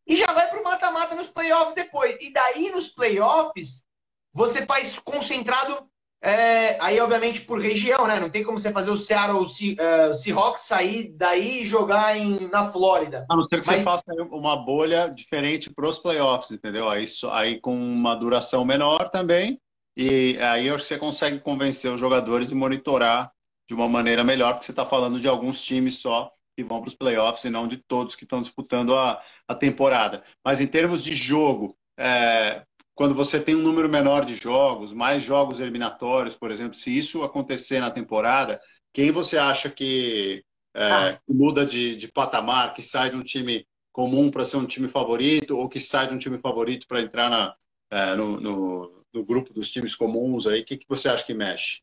E já vai para o mata-mata nos playoffs depois. E daí, nos playoffs, você faz concentrado, é, aí obviamente por região, né? Não tem como você fazer o Seattle uh, Seahawks sair daí e jogar em, na Flórida. A não ser que Mas... você faça uma bolha diferente para os playoffs, entendeu? Aí, aí com uma duração menor também. E aí você consegue convencer os jogadores e monitorar de uma maneira melhor, porque você está falando de alguns times só que vão para os playoffs e não de todos que estão disputando a, a temporada. Mas em termos de jogo, é, quando você tem um número menor de jogos, mais jogos eliminatórios, por exemplo, se isso acontecer na temporada, quem você acha que, é, ah. muda de, de patamar, que sai de um time comum para ser um time favorito, ou que sai de um time favorito para entrar na, é, no, no, no, grupo dos times comuns aí? O que, que você acha que mexe?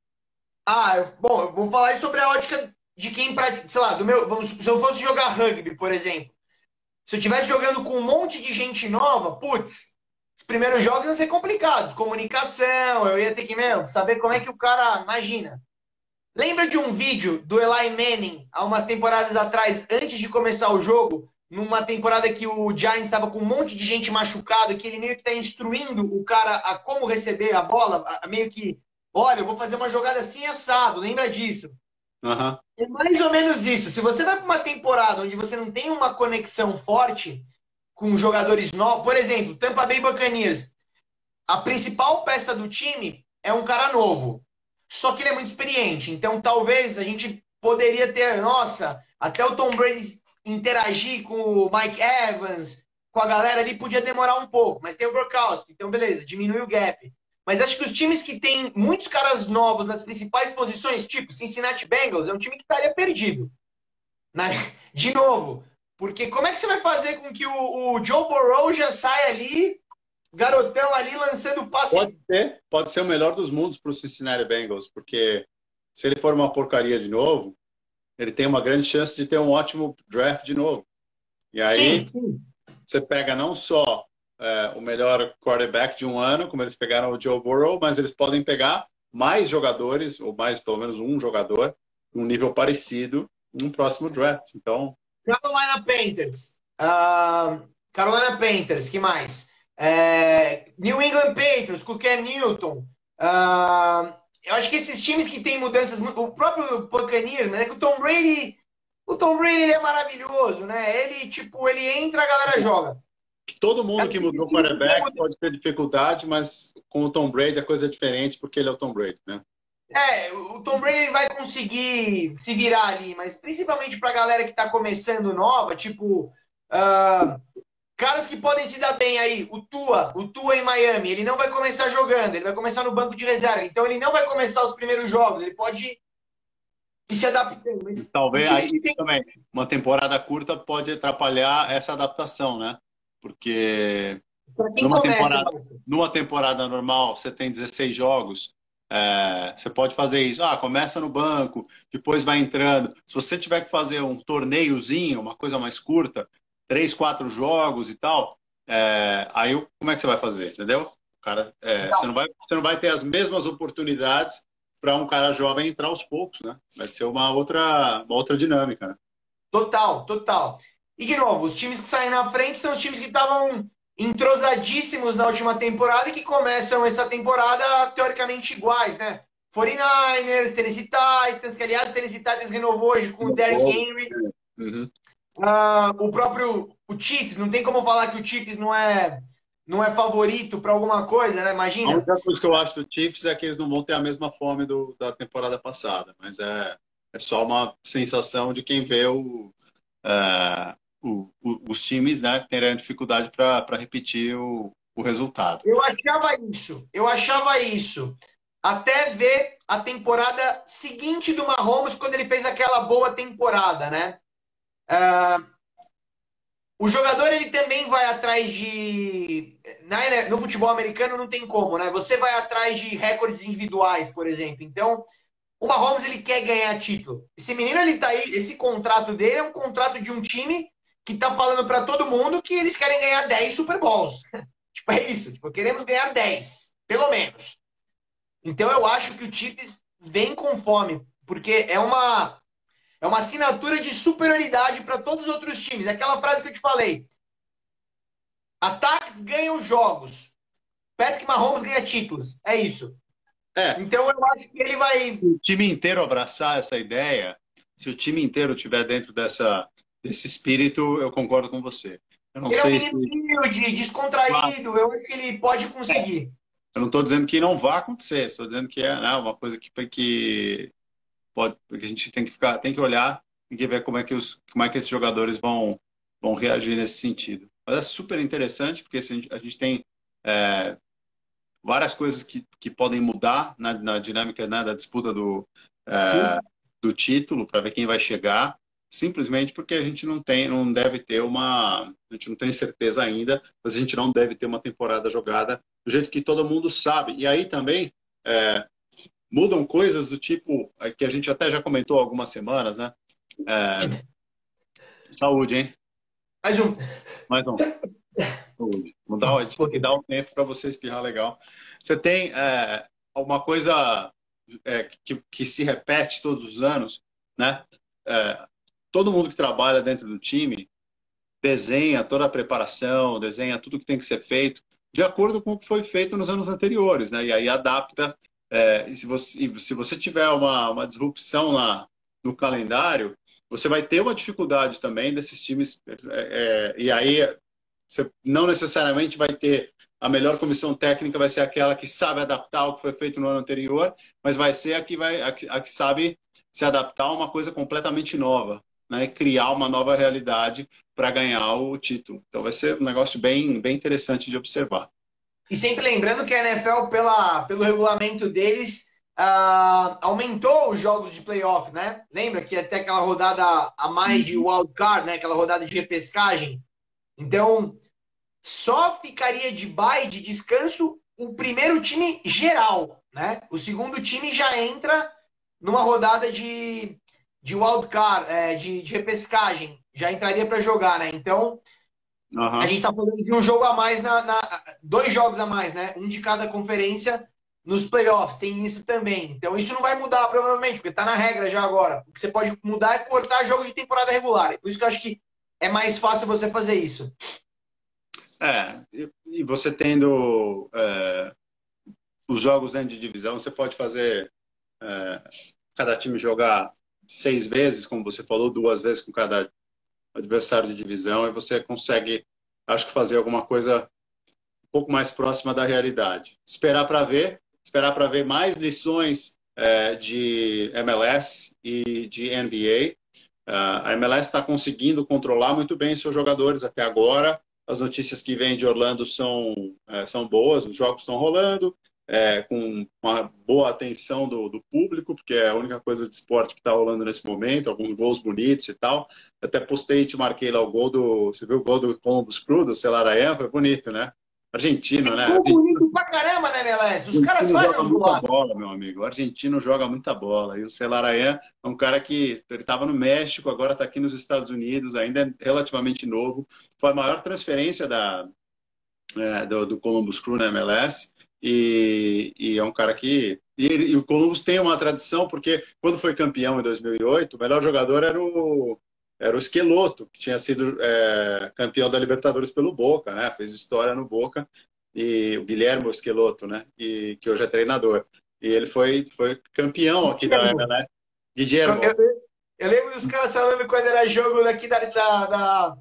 Ah, bom, eu vou falar sobre a ótica de quem, sei lá, do meu, vamos, se eu fosse jogar rugby, por exemplo, se eu estivesse jogando com um monte de gente nova, putz, os primeiros jogos iam ser complicados. Comunicação, eu ia ter que meu, saber como é que o cara imagina. Lembra de um vídeo do Eli Manning, há umas temporadas atrás, antes de começar o jogo, numa temporada que o Giants estava com um monte de gente machucado, que ele meio que está instruindo o cara a como receber a bola, a, meio que, olha, eu vou fazer uma jogada assim assado, lembra disso? Uhum. É mais ou menos isso. Se você vai para uma temporada onde você não tem uma conexão forte, com jogadores novos. Por exemplo, Tampa Bay Buccaneers. A principal peça do time é um cara novo. Só que ele é muito experiente. Então, talvez a gente poderia ter, nossa, até o Tom Brady interagir com o Mike Evans, com a galera ali, podia demorar um pouco. Mas tem o Brokowski, então beleza, diminui o gap. Mas acho que os times que têm muitos caras novos nas principais posições, tipo Cincinnati Bengals, é um time que estaria perdido. Né? De novo, porque como é que você vai fazer com que o, o Joe Burrow já saia ali, garotão ali, lançando passe? Pode ser, pode ser o melhor dos mundos para o Cincinnati Bengals, porque se ele for uma porcaria de novo, ele tem uma grande chance de ter um ótimo draft de novo. E aí sim, você pega não só é, o melhor quarterback de um ano, como eles pegaram o Joe Burrow, mas eles podem pegar mais jogadores, ou mais pelo menos um jogador, um nível parecido, no próximo draft. Então, Carolina Panthers. Uh, Carolina Panthers, que mais? É, New England Patriots, com Ken Newton. Uh, eu acho que esses times que têm mudanças, o próprio Buccaneers, mas é que o Tom Brady, o Tom Brady é maravilhoso, né? Ele tipo, ele entra, a galera joga. Todo mundo é que mudou o quarterback pode ter dificuldade, mas com o Tom Brady a coisa é diferente porque ele é o Tom Brady, né? É, o Tom Brady vai conseguir se virar ali, mas principalmente pra galera que tá começando nova, tipo, uh, caras que podem se dar bem aí, o Tua, o Tua em Miami, ele não vai começar jogando, ele vai começar no banco de reserva, então ele não vai começar os primeiros jogos, ele pode ir se adaptando. Mas Talvez aí também, uma temporada curta pode atrapalhar essa adaptação, né? Porque numa, começa, temporada, numa temporada normal você tem 16 jogos, é, você pode fazer isso. Ah, começa no banco, depois vai entrando. Se você tiver que fazer um torneiozinho, uma coisa mais curta, três, quatro jogos e tal, é, aí como é que você vai fazer? Entendeu? Cara, é, você, não vai, você não vai ter as mesmas oportunidades para um cara jovem entrar aos poucos, né? Vai ser uma outra, uma outra dinâmica. Né? Total, total. E de novo, os times que saem na frente são os times que estavam entrosadíssimos na última temporada e que começam essa temporada teoricamente iguais, né? 49ers, Tennessee Titans, que aliás o Tennessee Titans renovou hoje com o Derrick Henry. Uhum. Uh, o próprio o Chiefs, não tem como falar que o Chiefs não é não é favorito para alguma coisa, né? Imagina. A única coisa que eu acho do Chiefs é que eles não vão ter a mesma fome do, da temporada passada, mas é, é só uma sensação de quem vê o, uh, o, os times né, terem dificuldade para repetir o, o resultado. Eu achava isso, eu achava isso. Até ver a temporada seguinte do Mahomes, quando ele fez aquela boa temporada, né? Uh, o jogador ele também vai atrás de. No futebol americano não tem como, né? Você vai atrás de recordes individuais, por exemplo. Então, o Mahomes ele quer ganhar título. Esse menino ele tá aí, esse contrato dele é um contrato de um time que tá falando para todo mundo que eles querem ganhar 10 Super Bowls. tipo, é isso, tipo, queremos ganhar 10, pelo menos. Então eu acho que o Chiefs vem com fome, porque é uma é uma assinatura de superioridade para todos os outros times. Aquela frase que eu te falei. Ataques ganham jogos. Patrick Mahomes ganha títulos. É isso. É. Então eu acho que ele vai. O time inteiro abraçar essa ideia, se o time inteiro estiver dentro dessa, desse espírito, eu concordo com você. Eu não ele sei é um se... descontraído, eu acho que ele pode conseguir. Eu não estou dizendo que não vai acontecer, estou dizendo que é né, uma coisa que, que pode, que a gente tem que ficar, tem que olhar e ver como é que os, como é que esses jogadores vão vão reagir nesse sentido. Mas é super interessante porque a gente, a gente tem é, várias coisas que, que podem mudar na, na dinâmica né, da disputa do, é, do título para ver quem vai chegar, simplesmente porque a gente não tem, não deve ter uma, a gente não tem certeza ainda, mas a gente não deve ter uma temporada jogada do jeito que todo mundo sabe. E aí também é, mudam coisas do tipo é, que a gente até já comentou algumas semanas, né? É, saúde, hein? Mais um. Mais um. Tem que dar um tempo para você espirrar legal. Você tem é, alguma coisa é, que, que se repete todos os anos, né? É, todo mundo que trabalha dentro do time desenha toda a preparação, desenha tudo que tem que ser feito de acordo com o que foi feito nos anos anteriores, né? E aí adapta. É, e se você, se você tiver uma, uma disrupção na, no calendário, você vai ter uma dificuldade também desses times. É, é, e aí você não necessariamente vai ter a melhor comissão técnica vai ser aquela que sabe adaptar o que foi feito no ano anterior, mas vai ser a que vai a que, a que sabe se adaptar a uma coisa completamente nova, né? Criar uma nova realidade para ganhar o título. Então vai ser um negócio bem bem interessante de observar. E sempre lembrando que a NFL pela pelo regulamento deles uh, aumentou os jogos de playoff, né? Lembra que até aquela rodada a mais de wild card, né? Aquela rodada de repescagem então, só ficaria de bye, de descanso, o primeiro time geral, né? O segundo time já entra numa rodada de, de wildcard, é, de, de repescagem, já entraria para jogar, né? Então, uhum. a gente está falando de um jogo a mais, na, na, dois jogos a mais, né? Um de cada conferência nos playoffs, tem isso também. Então, isso não vai mudar provavelmente, porque está na regra já agora. O que você pode mudar é cortar jogos de temporada regular. Por isso que eu acho que é mais fácil você fazer isso. É, e você tendo é, os jogos dentro de divisão, você pode fazer é, cada time jogar seis vezes, como você falou, duas vezes com cada adversário de divisão, e você consegue, acho que, fazer alguma coisa um pouco mais próxima da realidade. Esperar para ver, esperar para ver mais lições é, de MLS e de NBA a MLS está conseguindo controlar muito bem seus jogadores até agora. As notícias que vêm de Orlando são, é, são boas, os jogos estão rolando, é, com uma boa atenção do, do, público, porque é a única coisa de esporte que está rolando nesse momento, alguns gols bonitos e tal. Até postei e te marquei lá o gol do. Você viu o gol do Columbus Crew, do Celarayan? Foi bonito, né? Argentino, né? Argentino, bonito pra caramba, né, MLS? Os caras fazem muita bola, meu amigo. O argentino joga muita bola. E o Celarayan é um cara que ele estava no México, agora está aqui nos Estados Unidos, ainda é relativamente novo. Foi a maior transferência da, é, do, do, Columbus Crew na MLS. E, e é um cara que. E, ele, e, o Columbus tem uma tradição, porque quando foi campeão em 2008, o melhor jogador era o, era o Esqueloto, que tinha sido é, campeão da Libertadores pelo Boca, né? Fez história no Boca. E o Guilherme Esqueloto, né? E que hoje é treinador. E ele foi, foi campeão aqui da era, né? Guilherme. Eu, eu, lembro dos caras falando quando era jogo daqui da, da, da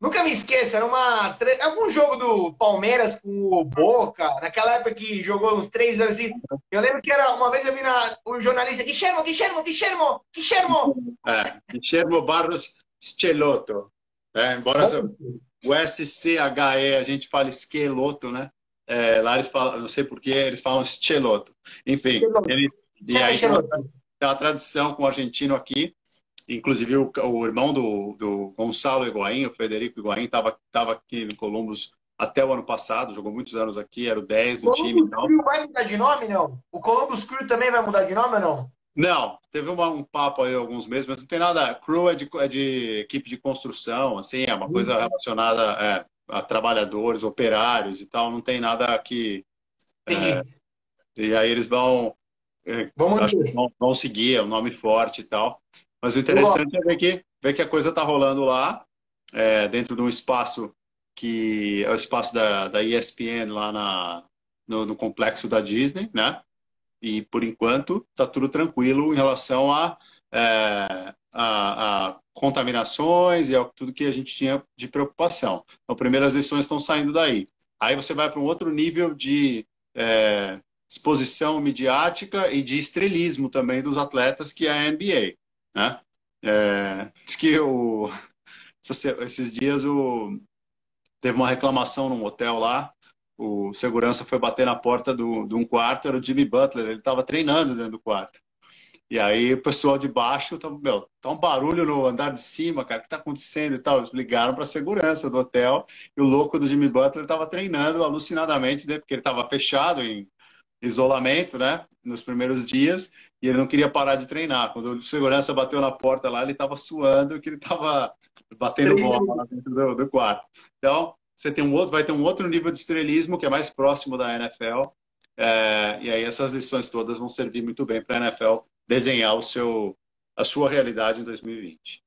Nunca me esqueço, era uma, algum jogo do Palmeiras com o Boca, naquela época que jogou uns três anos assim. Eu lembro que era uma vez eu vi na, um jornalista, Guilhermo, Guilhermo, Guilhermo, Guilhermo. É, Guilhermo Barros Schelotto. É, embora o SCHE a gente fale Esqueloto, né? É, lá eles falam, não sei porquê, eles falam Schelotto. Enfim, ele, e aí tem uma tradição com o argentino aqui. Inclusive, o, o irmão do, do Gonçalo Higuaín, o Federico Higuaín, estava tava aqui no Columbus até o ano passado, jogou muitos anos aqui, era o 10 do o time. O Columbus Crew vai mudar de nome, não? O Columbus Crew também vai mudar de nome ou não? Não, teve uma, um papo aí alguns meses, mas não tem nada. Crew é de, é de equipe de construção, assim, é uma coisa relacionada é, a trabalhadores, operários e tal, não tem nada que. É, e aí eles vão, é, vão, vão seguir, é um nome forte e tal. Mas o interessante é ver que, ver que a coisa está rolando lá, é, dentro de um espaço que é o espaço da, da ESPN lá na, no, no complexo da Disney, né? E por enquanto está tudo tranquilo em relação a, é, a, a, contaminações e a tudo que a gente tinha de preocupação. Então, primeiras lições estão saindo daí. Aí você vai para um outro nível de é, exposição midiática e de estrelismo também dos atletas, que é a NBA. Né? É, diz que esses dias teve uma reclamação num hotel lá o segurança foi bater na porta do, de um quarto, era o Jimmy Butler, ele estava treinando dentro do quarto. E aí o pessoal de baixo, tá, meu, tá um barulho no andar de cima, cara, o que tá acontecendo e tal? Eles ligaram para a segurança do hotel e o louco do Jimmy Butler estava treinando alucinadamente, né, porque ele estava fechado em isolamento, né, nos primeiros dias, e ele não queria parar de treinar. Quando o segurança bateu na porta lá, ele estava suando, que ele estava batendo bola lá dentro do, do quarto. Então, você tem um outro, vai ter um outro nível de estrelismo que é mais próximo da NFL. É, e aí essas lições todas vão servir muito bem para a NFL desenhar o seu, a sua realidade em 2020.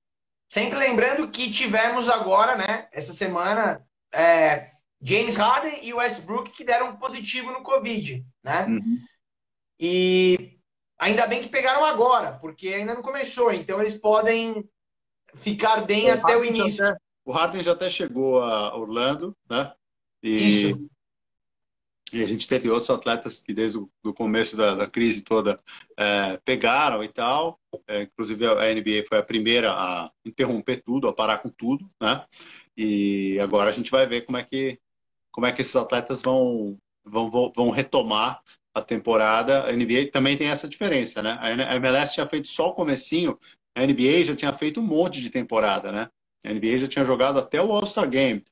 Sempre lembrando que tivemos agora, né, essa semana, é, James Harden e Westbrook que deram positivo no Covid, né? Uhum. E ainda bem que pegaram agora, porque ainda não começou, então eles podem ficar bem é, até o início. Até, o Harden já até chegou a Orlando, né? E, Isso. e a gente teve outros atletas que desde o começo da, da crise toda é, pegaram e tal. É, inclusive a NBA foi a primeira a interromper tudo, a parar com tudo, né? E agora a gente vai ver como é que como é que esses atletas vão vão, vão retomar a temporada. A NBA também tem essa diferença, né? A MLS tinha feito só o comecinho, a NBA já tinha feito um monte de temporada, né? A NBA já tinha jogado até o All-Star Game.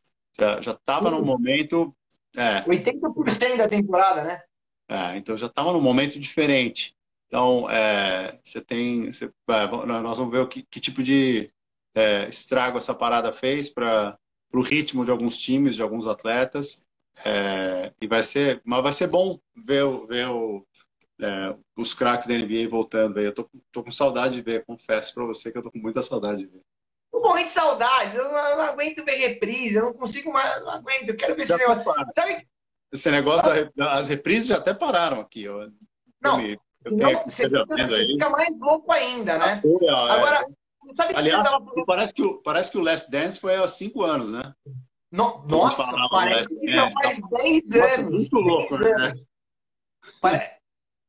Já estava no momento. É, 80% da temporada, né? É, então já estava num momento diferente. Então, é, você tem. Você, é, nós vamos ver o que, que tipo de é, estrago essa parada fez para o ritmo de alguns times, de alguns atletas. É, e vai ser, mas vai ser bom ver, ver o, é, os craques da NBA voltando. Eu tô, tô com saudade de ver, confesso para você que eu tô com muita saudade de ver. Tô morrendo de saudades, eu não, eu não, aguento ver reprise, eu não consigo mais, não aguento, eu quero ver já esse negócio. Sabe? Esse negócio das reprises já até pararam aqui. Eu, não, eu, eu não, tenho, você, fica, você fica mais louco ainda, né? É. Agora, é. sabe que Aliás, tava... parece, que o, parece que o Last Dance foi há cinco anos, né? No, nossa, parece que já faz 10 anos. Muito louco, né? Pare...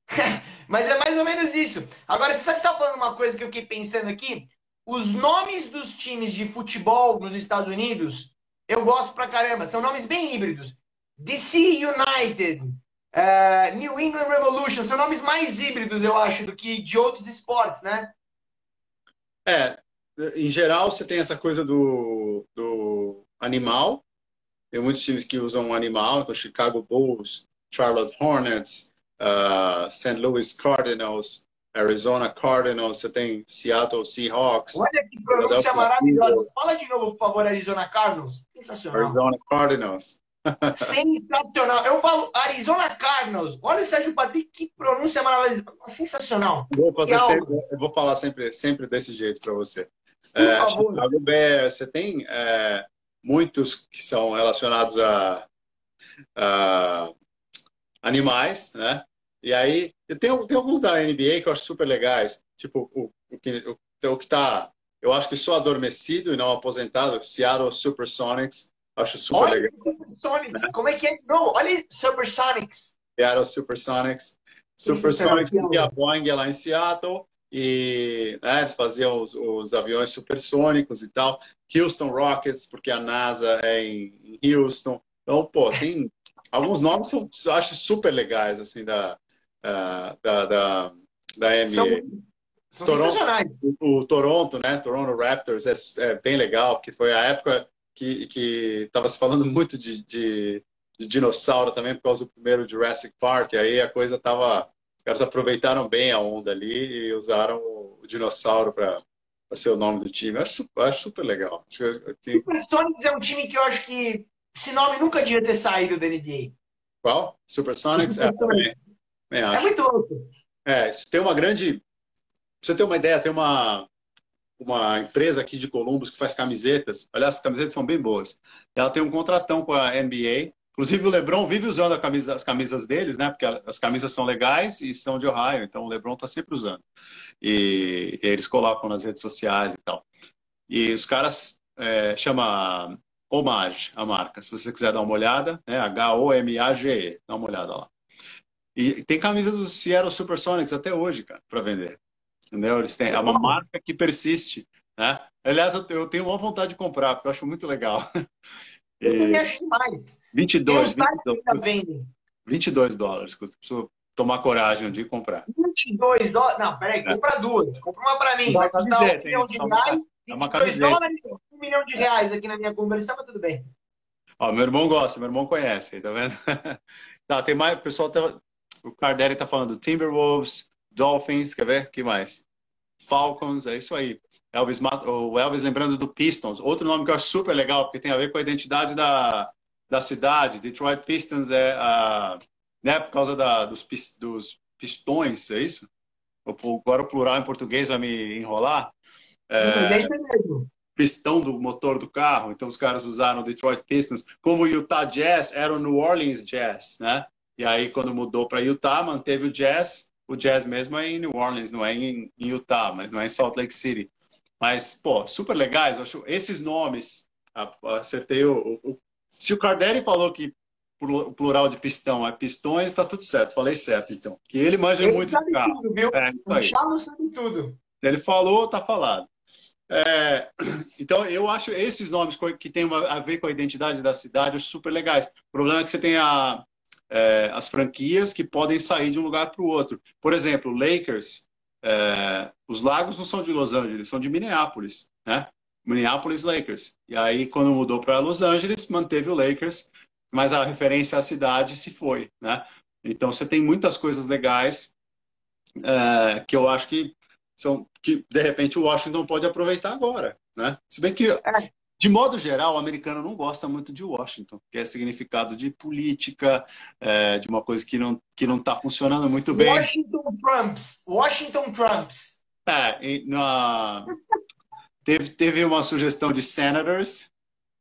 Mas é mais ou menos isso. Agora, você sabe que você está falando uma coisa que eu fiquei pensando aqui? Os nomes dos times de futebol nos Estados Unidos, eu gosto pra caramba. São nomes bem híbridos. DC United, uh, New England Revolution, são nomes mais híbridos, eu acho, do que de outros esportes, né? É, em geral você tem essa coisa do, do animal. Tem muitos times que usam animal, então Chicago Bulls, Charlotte Hornets, uh, St. Louis Cardinals, Arizona Cardinals, você tem Seattle Seahawks. Olha que pronúncia maravilhosa. Fala de novo, por favor, Arizona Cardinals. Sensacional. Arizona Cardinals. Sensacional. Eu falo Arizona Cardinals. Olha o Sérgio Patrick, que pronúncia maravilhosa. Sensacional. Vou, sempre, eu vou falar sempre, sempre desse jeito para você. Por é, favor. Bears, você tem é, muitos que são relacionados a, a animais, né? E aí, tem, tem alguns da NBA que eu acho super legais, tipo o, o, que, o, o que tá, eu acho que só adormecido e não aposentado, Seattle Supersonics, acho super Olha legal. Supersonics, né? como é que é? Não, olha Supersonics. Seattle Supersonics. Supersonics e a Boeing é lá em Seattle e né, eles faziam os, os, aviões supersônicos e tal. Houston Rockets, porque a NASA é em, em Houston. Então, pô, tem alguns nomes são, eu acho super legais, assim, da, da, da, da NBA. São, são Toronto, o, o, Toronto, né? Toronto Raptors é, é, bem legal, porque foi a época que estava se falando muito de, de, de, dinossauro também, por causa do primeiro Jurassic Park, aí a coisa estava Os caras aproveitaram bem a onda ali e usaram o dinossauro para ser o nome do time. Acho, acho super legal. Acho, Supersonics é um time que eu acho que esse nome nunca devia ter saído da NBA. Qual? Supersonics? Super é, é muito louco. É, tem uma grande. Pra você ter uma ideia, tem uma, uma empresa aqui de Columbus que faz camisetas. Aliás, as camisetas são bem boas. Ela tem um contratão com a NBA. Inclusive, o LeBron vive usando camisa, as camisas deles, né? Porque as camisas são legais e são de Ohio. Então, o LeBron está sempre usando. E, e, eles colocam nas redes sociais e tal. E os caras é, chama Homage, a marca. Se você quiser dar uma olhada, né? H-O-M-A-G-E. Dá uma olhada lá. E tem camisa do Seattle Supersonics até hoje, cara, para vender. Entendeu? Eles têm, é uma marca que persiste. Né? Aliás, eu, eu tenho uma vontade de comprar, porque eu acho muito legal. Eu acho demais. 22, 22, 22 dólares. Preciso tomar coragem de comprar. 22 dólares? Não, peraí, é. compra duas. Compra uma para mim. Vai custar um milhão de reais. É uma camiseta. dólares, um milhão de reais aqui na minha conversão, mas tudo bem. Ó, meu irmão gosta, meu irmão conhece, tá vendo? tá, tem mais, o pessoal tá, o Cardelli tá falando do Timberwolves, Dolphins, quer ver? que mais? Falcons, é isso aí. Elvis, o Elvis lembrando do Pistons, outro nome que eu acho super legal, porque tem a ver com a identidade da, da cidade. Detroit Pistons é a, né, por causa da, dos, dos pistões, é isso? Agora o plural em português vai me enrolar. É, pistão do motor do carro, então os caras usaram Detroit Pistons, como o Utah Jazz era o New Orleans Jazz, né? E aí quando mudou para Utah, manteve o Jazz o jazz mesmo é em New Orleans, não é em, em Utah, mas não é em Salt Lake City. Mas, pô, super legais. Acho esses nomes, acertei o, o, Se o Cardelli falou que o plural de pistão é pistões, está tudo certo. Falei certo, então. Que ele manja ele muito sabe carro. Tudo, viu? É, o Charles sabe tudo. Ele falou, tá falado. É, então, eu acho esses nomes que têm a ver com a identidade da cidade super legais. O problema é que você tem a, é, as franquias que podem sair de um lugar para o outro. Por exemplo, Lakers, é, os lagos não são de Los Angeles, são de Minneapolis, né? Minneapolis Lakers. E aí, quando mudou para Los Angeles, manteve o Lakers, mas a referência à cidade se foi, né? Então, você tem muitas coisas legais é, que eu acho que são que de repente o Washington pode aproveitar agora, né? Se bem que é. De modo geral, o americano não gosta muito de Washington, que é significado de política, é, de uma coisa que não que não está funcionando muito bem. Washington Trumps, Washington Trumps. É, na, teve teve uma sugestão de senators,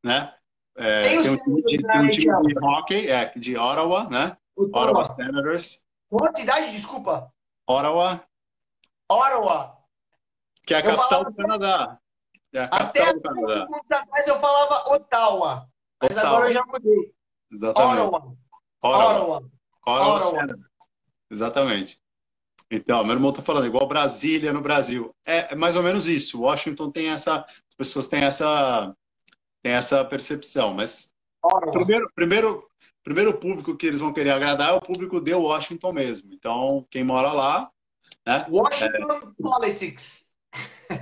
né? É, tem, tem, um time, de, tem um time de hockey, é, de Ottawa, né? Ottawa Senators. Qual cidade, desculpa? Ottawa. Ottawa. Que é a Eu capital do Canadá. É Até alguns atrás eu falava Ottawa, mas Ottawa. agora eu já mudei. Exatamente. Ottawa. Ottawa. Ottawa. Ottawa. Exatamente. Então, meu irmão está falando igual Brasília no Brasil. É, é, mais ou menos isso. Washington tem essa, as pessoas têm essa, têm essa percepção, mas Ottawa. primeiro, primeiro, primeiro público que eles vão querer agradar é o público de Washington mesmo. Então, quem mora lá, né? Washington é... Politics.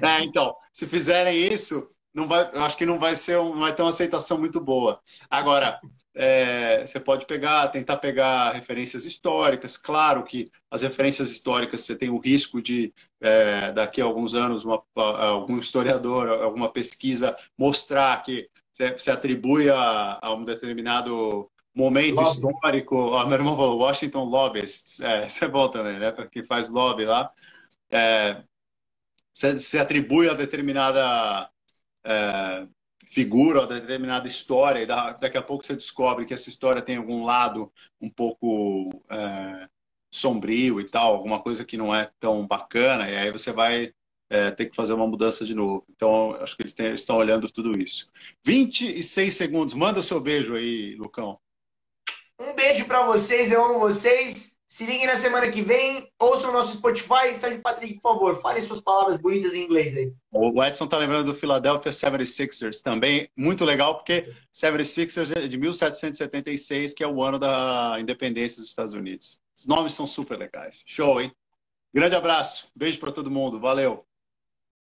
É, então, se fizerem isso, não vai, eu acho que não vai ser um, vai ter uma aceitação muito boa. Agora, é, você pode pegar, tentar pegar referências históricas. Claro que as referências históricas você tem o risco de é, daqui a alguns anos uma, algum historiador, alguma pesquisa mostrar que você, atribui a, a um determinado momento lobby. histórico. Ó, meu irmão falou Washington Lobbyists. É, isso é bom também, né? Para quem faz lobby lá. É, se, atribui a determinada é, figura, a determinada história, e daqui a pouco você descobre que essa história tem algum lado um pouco é, sombrio e tal, alguma coisa que não é tão bacana, e aí você vai é, ter que fazer uma mudança de novo. Então, acho que eles, têm, eles estão olhando tudo isso. 26 segundos, manda o seu beijo aí, Lucão. Um beijo para vocês, eu amo vocês. Se liguem na semana que vem, ouçam o nosso Spotify. Sérgio Patrick, por favor, fale suas palavras bonitas em inglês aí. O Edson tá lembrando do Philadelphia 76ers também, muito legal, porque 76ers é de 1776, que é o ano da independência dos Estados Unidos. Os nomes são super legais. Show, hein? Grande abraço, beijo para todo mundo, valeu.